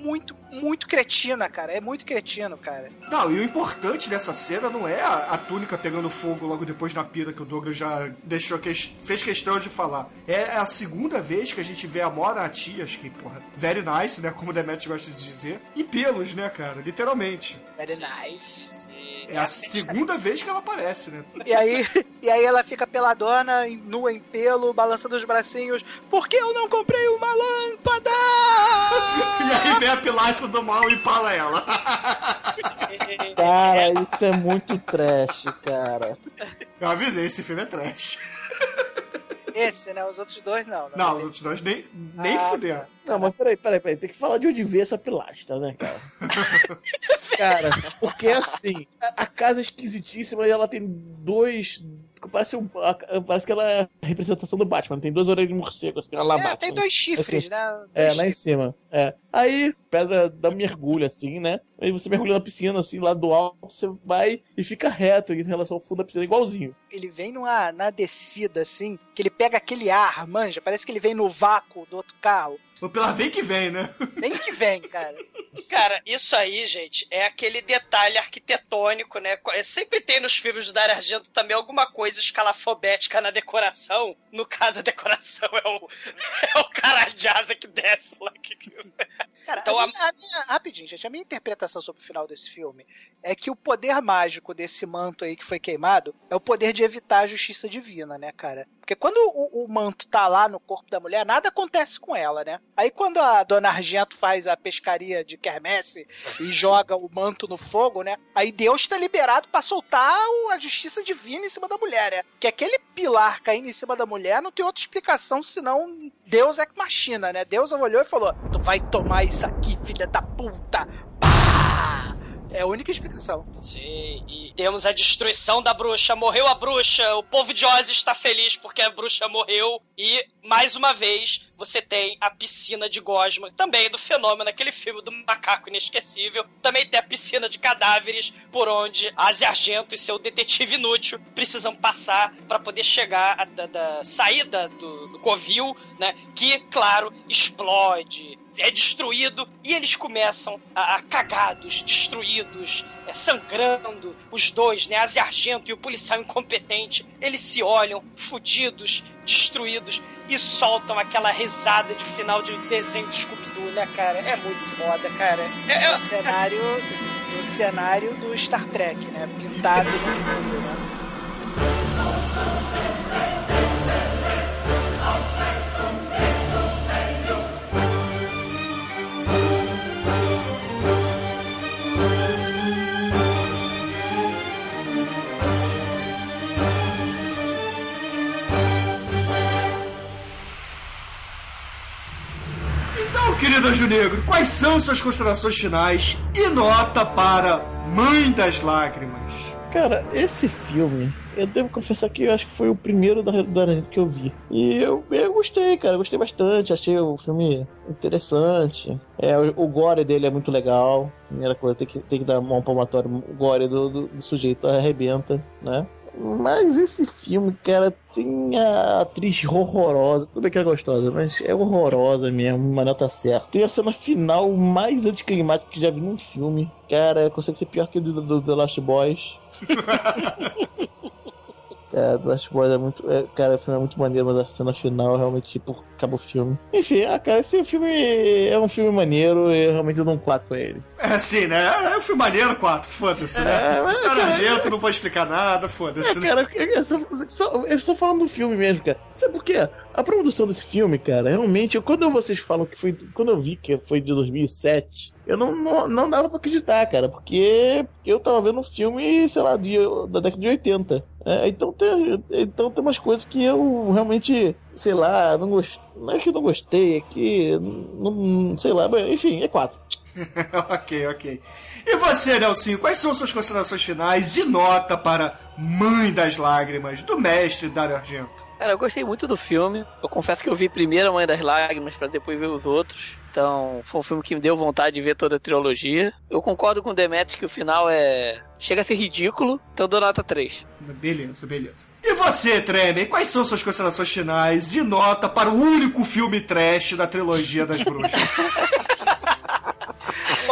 Mu- Muito, muito cretina, cara. É muito cretino, cara. Não, e o importante dessa cena não é a, a túnica pegando fogo logo depois na pira que o Douglas já deixou que, fez questão de falar. É a segunda vez que a gente vê a Mora Atias, que, porra, very nice, né? Como o Demetrius gosta de dizer. E pelos, né, cara? Literalmente. Very nice. É a segunda vez que ela aparece, né? E aí, e aí ela fica peladona, nua em pelo, balançando os bracinhos. Por que eu não comprei uma lâmpada? E aí vem a pilastra do mal e fala ela. Cara, isso é muito trash, cara. Eu avisei, esse filme é trash. Esse, né? Os outros dois não. né? Não, os outros dois nem, nem Ah, fuderam. Não, mas peraí, peraí, peraí. Tem que falar de onde veio essa pilastra, né, cara? cara, porque assim, a, a casa é esquisitíssima e ela tem dois. Parece, um, parece que ela é a representação do Batman. Tem duas orelhas de morcego, assim, ela É, bate. tem dois chifres, né? É, Dois lá em chifres. cima. É. Aí, pedra dá mergulho, assim, né? Aí você mergulha na piscina, assim, lá do alto, você vai e fica reto em relação ao fundo da piscina, igualzinho. Ele vem numa, na descida, assim, que ele pega aquele ar, manja. Parece que ele vem no vácuo do outro carro. O pela vem que vem, né? Vem que vem, cara. Cara, isso aí, gente, é aquele detalhe arquitetônico, né? É, Sempre tem nos filmes do Dario Argento também alguma coisa escalafobética na decoração. No caso, a decoração é o, é o cara de asa que desce lá. Que... Cara, Então, a a- minha- a minha- rapidinho, gente. A minha interpretação sobre o final desse filme é que o poder mágico desse manto aí que foi queimado é o poder de evitar a justiça divina, né, cara? Porque quando o, o manto tá lá no corpo da mulher, nada acontece com ela, né? Aí quando a dona Argento faz a pescaria de quermesse e joga o manto no fogo, né? Aí Deus tá liberado pra soltar a justiça divina em cima da mulher, né? Que aquele pilar caindo em cima da mulher não tem outra explicação senão Deus é machina, né? Deus olhou e falou: Tu vai tomar isso aqui, filha da puta! É a única explicação. Sim, e temos a destruição da bruxa. Morreu a bruxa, o povo de Oz está feliz porque a bruxa morreu. E, mais uma vez, você tem a piscina de Gosma, também do fenômeno, aquele filme do macaco inesquecível. Também tem a piscina de cadáveres, por onde Asia Argento e seu detetive inútil precisam passar para poder chegar à da, da saída do, do covil, né? Que, claro, explode, é destruído e eles começam a, a cagados, destruídos, é, sangrando, os dois, né, Asia Argento e o policial incompetente, eles se olham, fudidos, destruídos, e soltam aquela risada de final de desenho de Scooby-Doo, né, cara? É muito foda, cara. É, é- No cenário, no cenário do Star Trek, né? Pintado no fundo, né? Querido Anjo Negro, quais são suas considerações finais e nota para Mãe das Lágrimas? Cara, esse filme, eu devo confessar que eu acho que foi o primeiro da, da que eu vi. E eu, eu gostei, cara, gostei bastante. Achei o filme interessante. É, o, o gore dele é muito legal. Primeira coisa, tem que, tem que dar mão palmatória. O gore do, do, do sujeito arrebenta, né? Mas esse filme, cara, tem a atriz horrorosa. Tudo bem que é gostosa, mas é horrorosa mesmo, uma nota certa. Tem a cena final mais anticlimática que já vi num filme. Cara, consegue ser pior que o do, do Last Boys. É, do Last Boys é muito. É, cara, o filme é muito maneiro, mas a cena final realmente, tipo, acaba o filme. Enfim, ah, cara, esse filme é um filme maneiro e eu realmente dou um 4 pra ele. É assim, né? É um filme maneiro, 4, foda-se, né? É, mas, Cara, cara, Argento, não vou explicar nada, É, foda-se. né? cara, eu, eu, só, só, eu só falando do filme mesmo, cara. Sabe por quê? A produção desse filme, cara, realmente, quando vocês falam que foi. Quando eu vi que foi de 2007, eu não, não, não dava pra acreditar, cara, porque eu tava vendo um filme, sei lá, de, da década de 80. É, então, tem, então tem umas coisas que eu realmente, sei lá, não gostei. Não é que não gostei, é que. Não, sei lá, enfim, é 4. ok, ok. E você, Nelsinho, quais são suas considerações finais e nota para Mãe das Lágrimas, do mestre Dario Argento? Cara, eu gostei muito do filme. Eu confesso que eu vi primeiro a Mãe das Lágrimas pra depois ver os outros. Então, foi um filme que me deu vontade de ver toda a trilogia. Eu concordo com o Demetrius que o final é. chega a ser ridículo, então dou nota 3. Beleza, beleza. E você, Tremer, quais são suas considerações finais e nota para o único filme trash da trilogia das bruxas?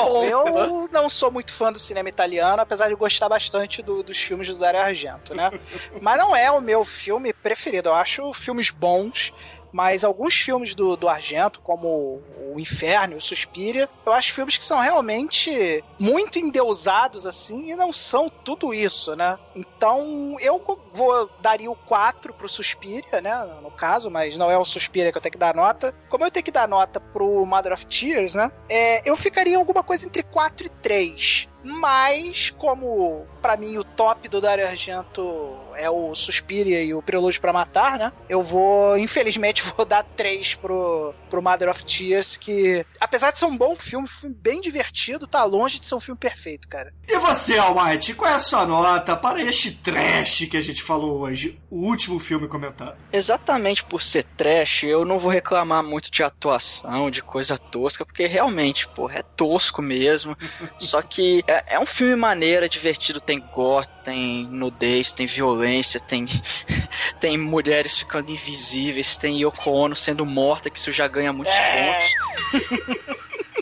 Bom, eu não sou muito fã do cinema italiano, apesar de gostar bastante do- dos filmes do Dario Argento, né? Mas não é o meu filme preferido. Eu acho filmes bons, mas alguns filmes do, do Argento, como o Inferno e o Suspiria, eu acho filmes que são realmente muito endeusados, assim, e não são tudo isso, né? Então, eu vou daria o 4 pro Suspiria, né? No caso, mas não é o Suspiria que eu tenho que dar nota. Como eu tenho que dar nota pro Mother of Tears, né? É, eu ficaria em alguma coisa entre 4 e 3. Mas, como pra mim o top do Dario Argento é o Suspiria e o Prelúdio pra Matar, né? Eu vou, infelizmente, vou dar 3 pro, pro Mother of Tears, que apesar de ser um bom filme, um filme bem divertido, tá longe de ser um filme perfeito, cara. E você, Almighty, qual é a sua nota para este trash que a gente falou hoje, o último filme comentado? Exatamente por ser trash, eu não vou reclamar muito de atuação, de coisa tosca, porque realmente, porra, é tosco mesmo. Só que é, é um filme maneiro, é divertido, tem gore, tem nudez, tem violência, tem, tem mulheres ficando invisíveis, tem Yoko Ono sendo morta, que isso já ganha muitos É. pontos.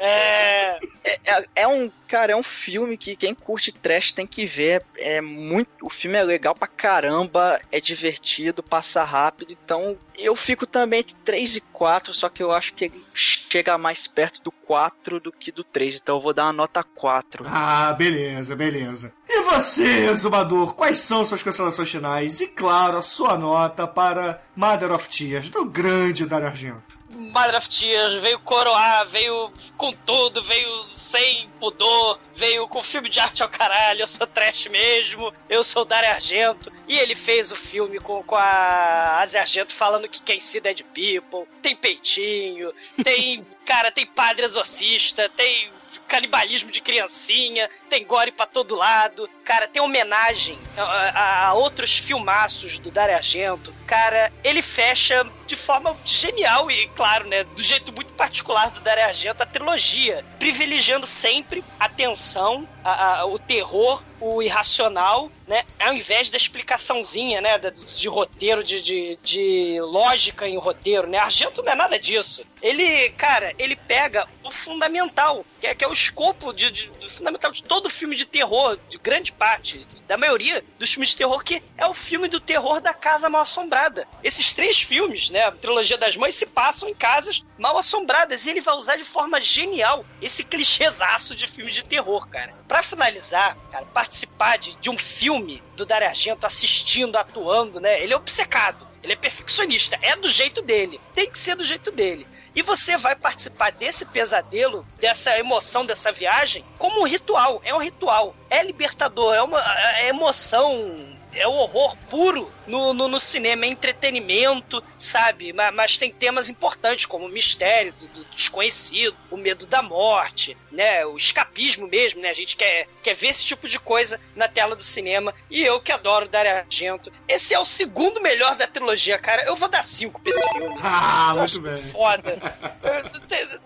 É. É, é um, cara, é um filme que quem curte trash tem que ver. É muito, o filme é legal pra caramba, é divertido, passa rápido. Então, eu fico também entre 3 e 4, só que eu acho que ele chega mais perto do 4 do que do 3, então eu vou dar uma nota 4. Ah, beleza, beleza. E você, exumador, quais são suas considerações finais? E claro, a sua nota para Mother of Tears, do grande Dario Argento. Mother of Tears veio coroar, veio com tudo, veio sem pudor, veio com filme de arte ao caralho, eu sou trash mesmo, eu sou Dario Argento. E ele fez o filme com, com a Asia Argento falando que quem se Dead People, tem peitinho, tem, cara, tem padre exorcista, tem canibalismo de criancinha, tem gore pra todo lado. Cara, tem homenagem a, a- outros filmaços do Dario Argento. Cara, ele fecha de forma genial e, claro, né, do jeito muito particular do Dario Argento, a trilogia, privilegiando sempre a tensão, a- a- o terror, o irracional, né, ao invés da explicaçãozinha, né, da- de roteiro, de, de, de lógica em roteiro, né, Argento não é nada disso. Ele, cara, ele pega o fundamental, que é, que é o escopo de, de- do fundamental de todo filme de terror, de grande parte, da maioria dos filmes de terror, que é o filme do terror da casa mal assombrada. Esses três filmes, né, a trilogia das mães, se passam em casas mal assombradas, e ele vai usar de forma genial esse clichêzaço de filme de terror, cara. Pra finalizar, cara, participar de, de um filme do Dario Argento assistindo, atuando, né, ele é obcecado. Ele é perfeccionista, é do jeito dele, tem que ser do jeito dele. E você vai participar desse pesadelo, dessa emoção, dessa viagem, como um ritual. É um ritual. É libertador, é uma é emoção, é o horror puro no, no, no cinema, é entretenimento, sabe? Mas, mas tem temas importantes, como o mistério do, do desconhecido, o medo da morte, né? O escapismo mesmo, né? A gente quer, quer ver esse tipo de coisa na tela do cinema. E eu que adoro Dario Argento. Esse é o segundo melhor da trilogia, cara. Eu vou dar cinco pra esse filme. Ah, acho muito bem. Foda.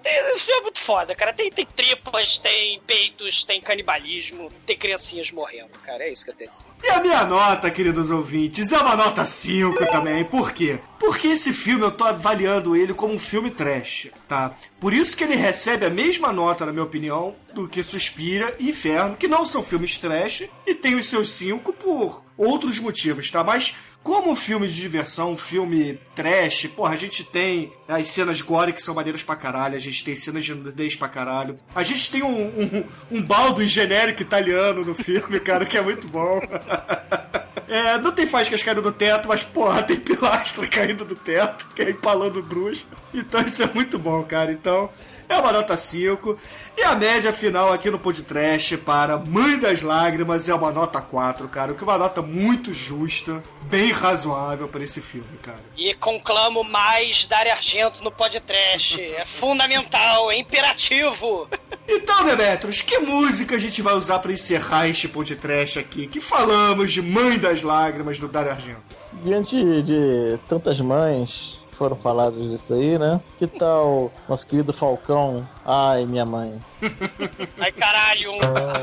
esse filme é muito foda, cara. Tem, tem tripas, tem peitos, tem canibalismo, tem criancinhas morrendo, cara. É isso que eu tenho a dizer. E a minha nota, queridos ouvintes, é uma nota 5 também. Por quê? Porque esse filme eu tô avaliando ele como um filme trash, tá? Por isso que ele recebe a mesma nota, na minha opinião, do que Suspira e Inferno, que não são filmes trash e tem os seus 5 por outros motivos, tá? Mas como um filme de diversão, um filme trash, porra, a gente tem as cenas gore que são maneiras pra caralho, a gente tem cenas de nudez pra caralho, a gente tem um, um, um baldo genérico italiano no filme, cara, que é muito bom. É, não tem faíscas caindo do teto, mas porra, tem pilastra caindo do teto, que é empalando bruxo. Então isso é muito bom, cara. Então, é uma nota 5. E a média final aqui no podcast para Mãe das Lágrimas é uma nota 4, cara. O que é uma nota muito justa, bem razoável para esse filme, cara. E conclamo mais Dario Argento no podcast. É fundamental, é imperativo. Então, Demetros, que música a gente vai usar para encerrar este podcast aqui? Que falamos de Mãe das Lágrimas do Dario Argento. Diante de tantas mães foram faladas disso aí, né? Que tal nosso querido Falcão? Ai, minha mãe. Ai, caralho.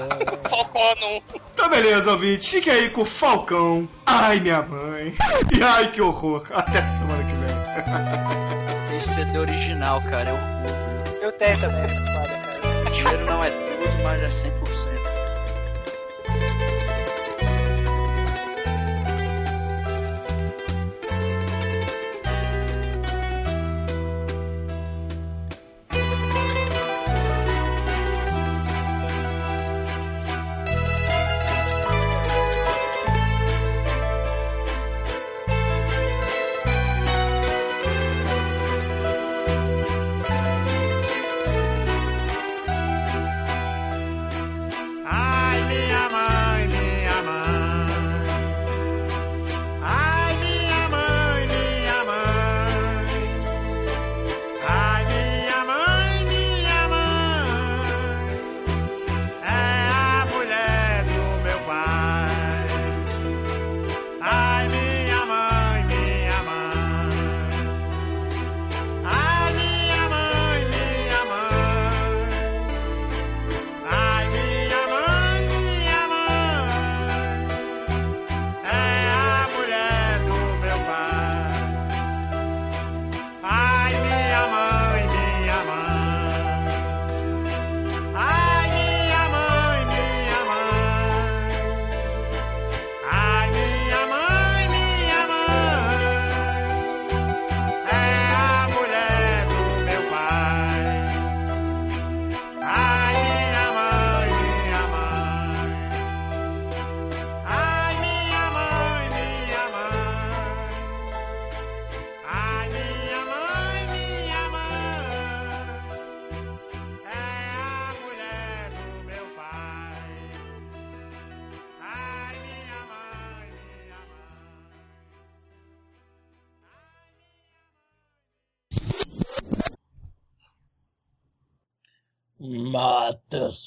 Falcono. Então, beleza, ouvinte. Fique aí com o Falcão. Ai, minha mãe. E ai, que horror. Até semana que vem. Esse CD original, cara, é orgulho. Eu tenho também. Foda, cara. Dinheiro não é tudo, mas é 100%.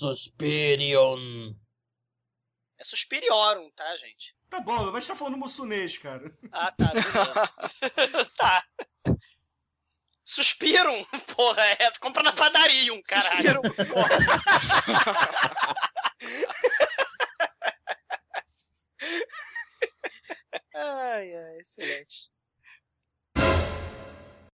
Suspirion. É Suspiriorum, tá, gente? Tá bom, mas tá falando mussunês, cara. Ah, tá. beleza. tá. Suspirum, porra, é, tu compra na padaria um, caralho. Suspirum, porra. ai, ai, excelente.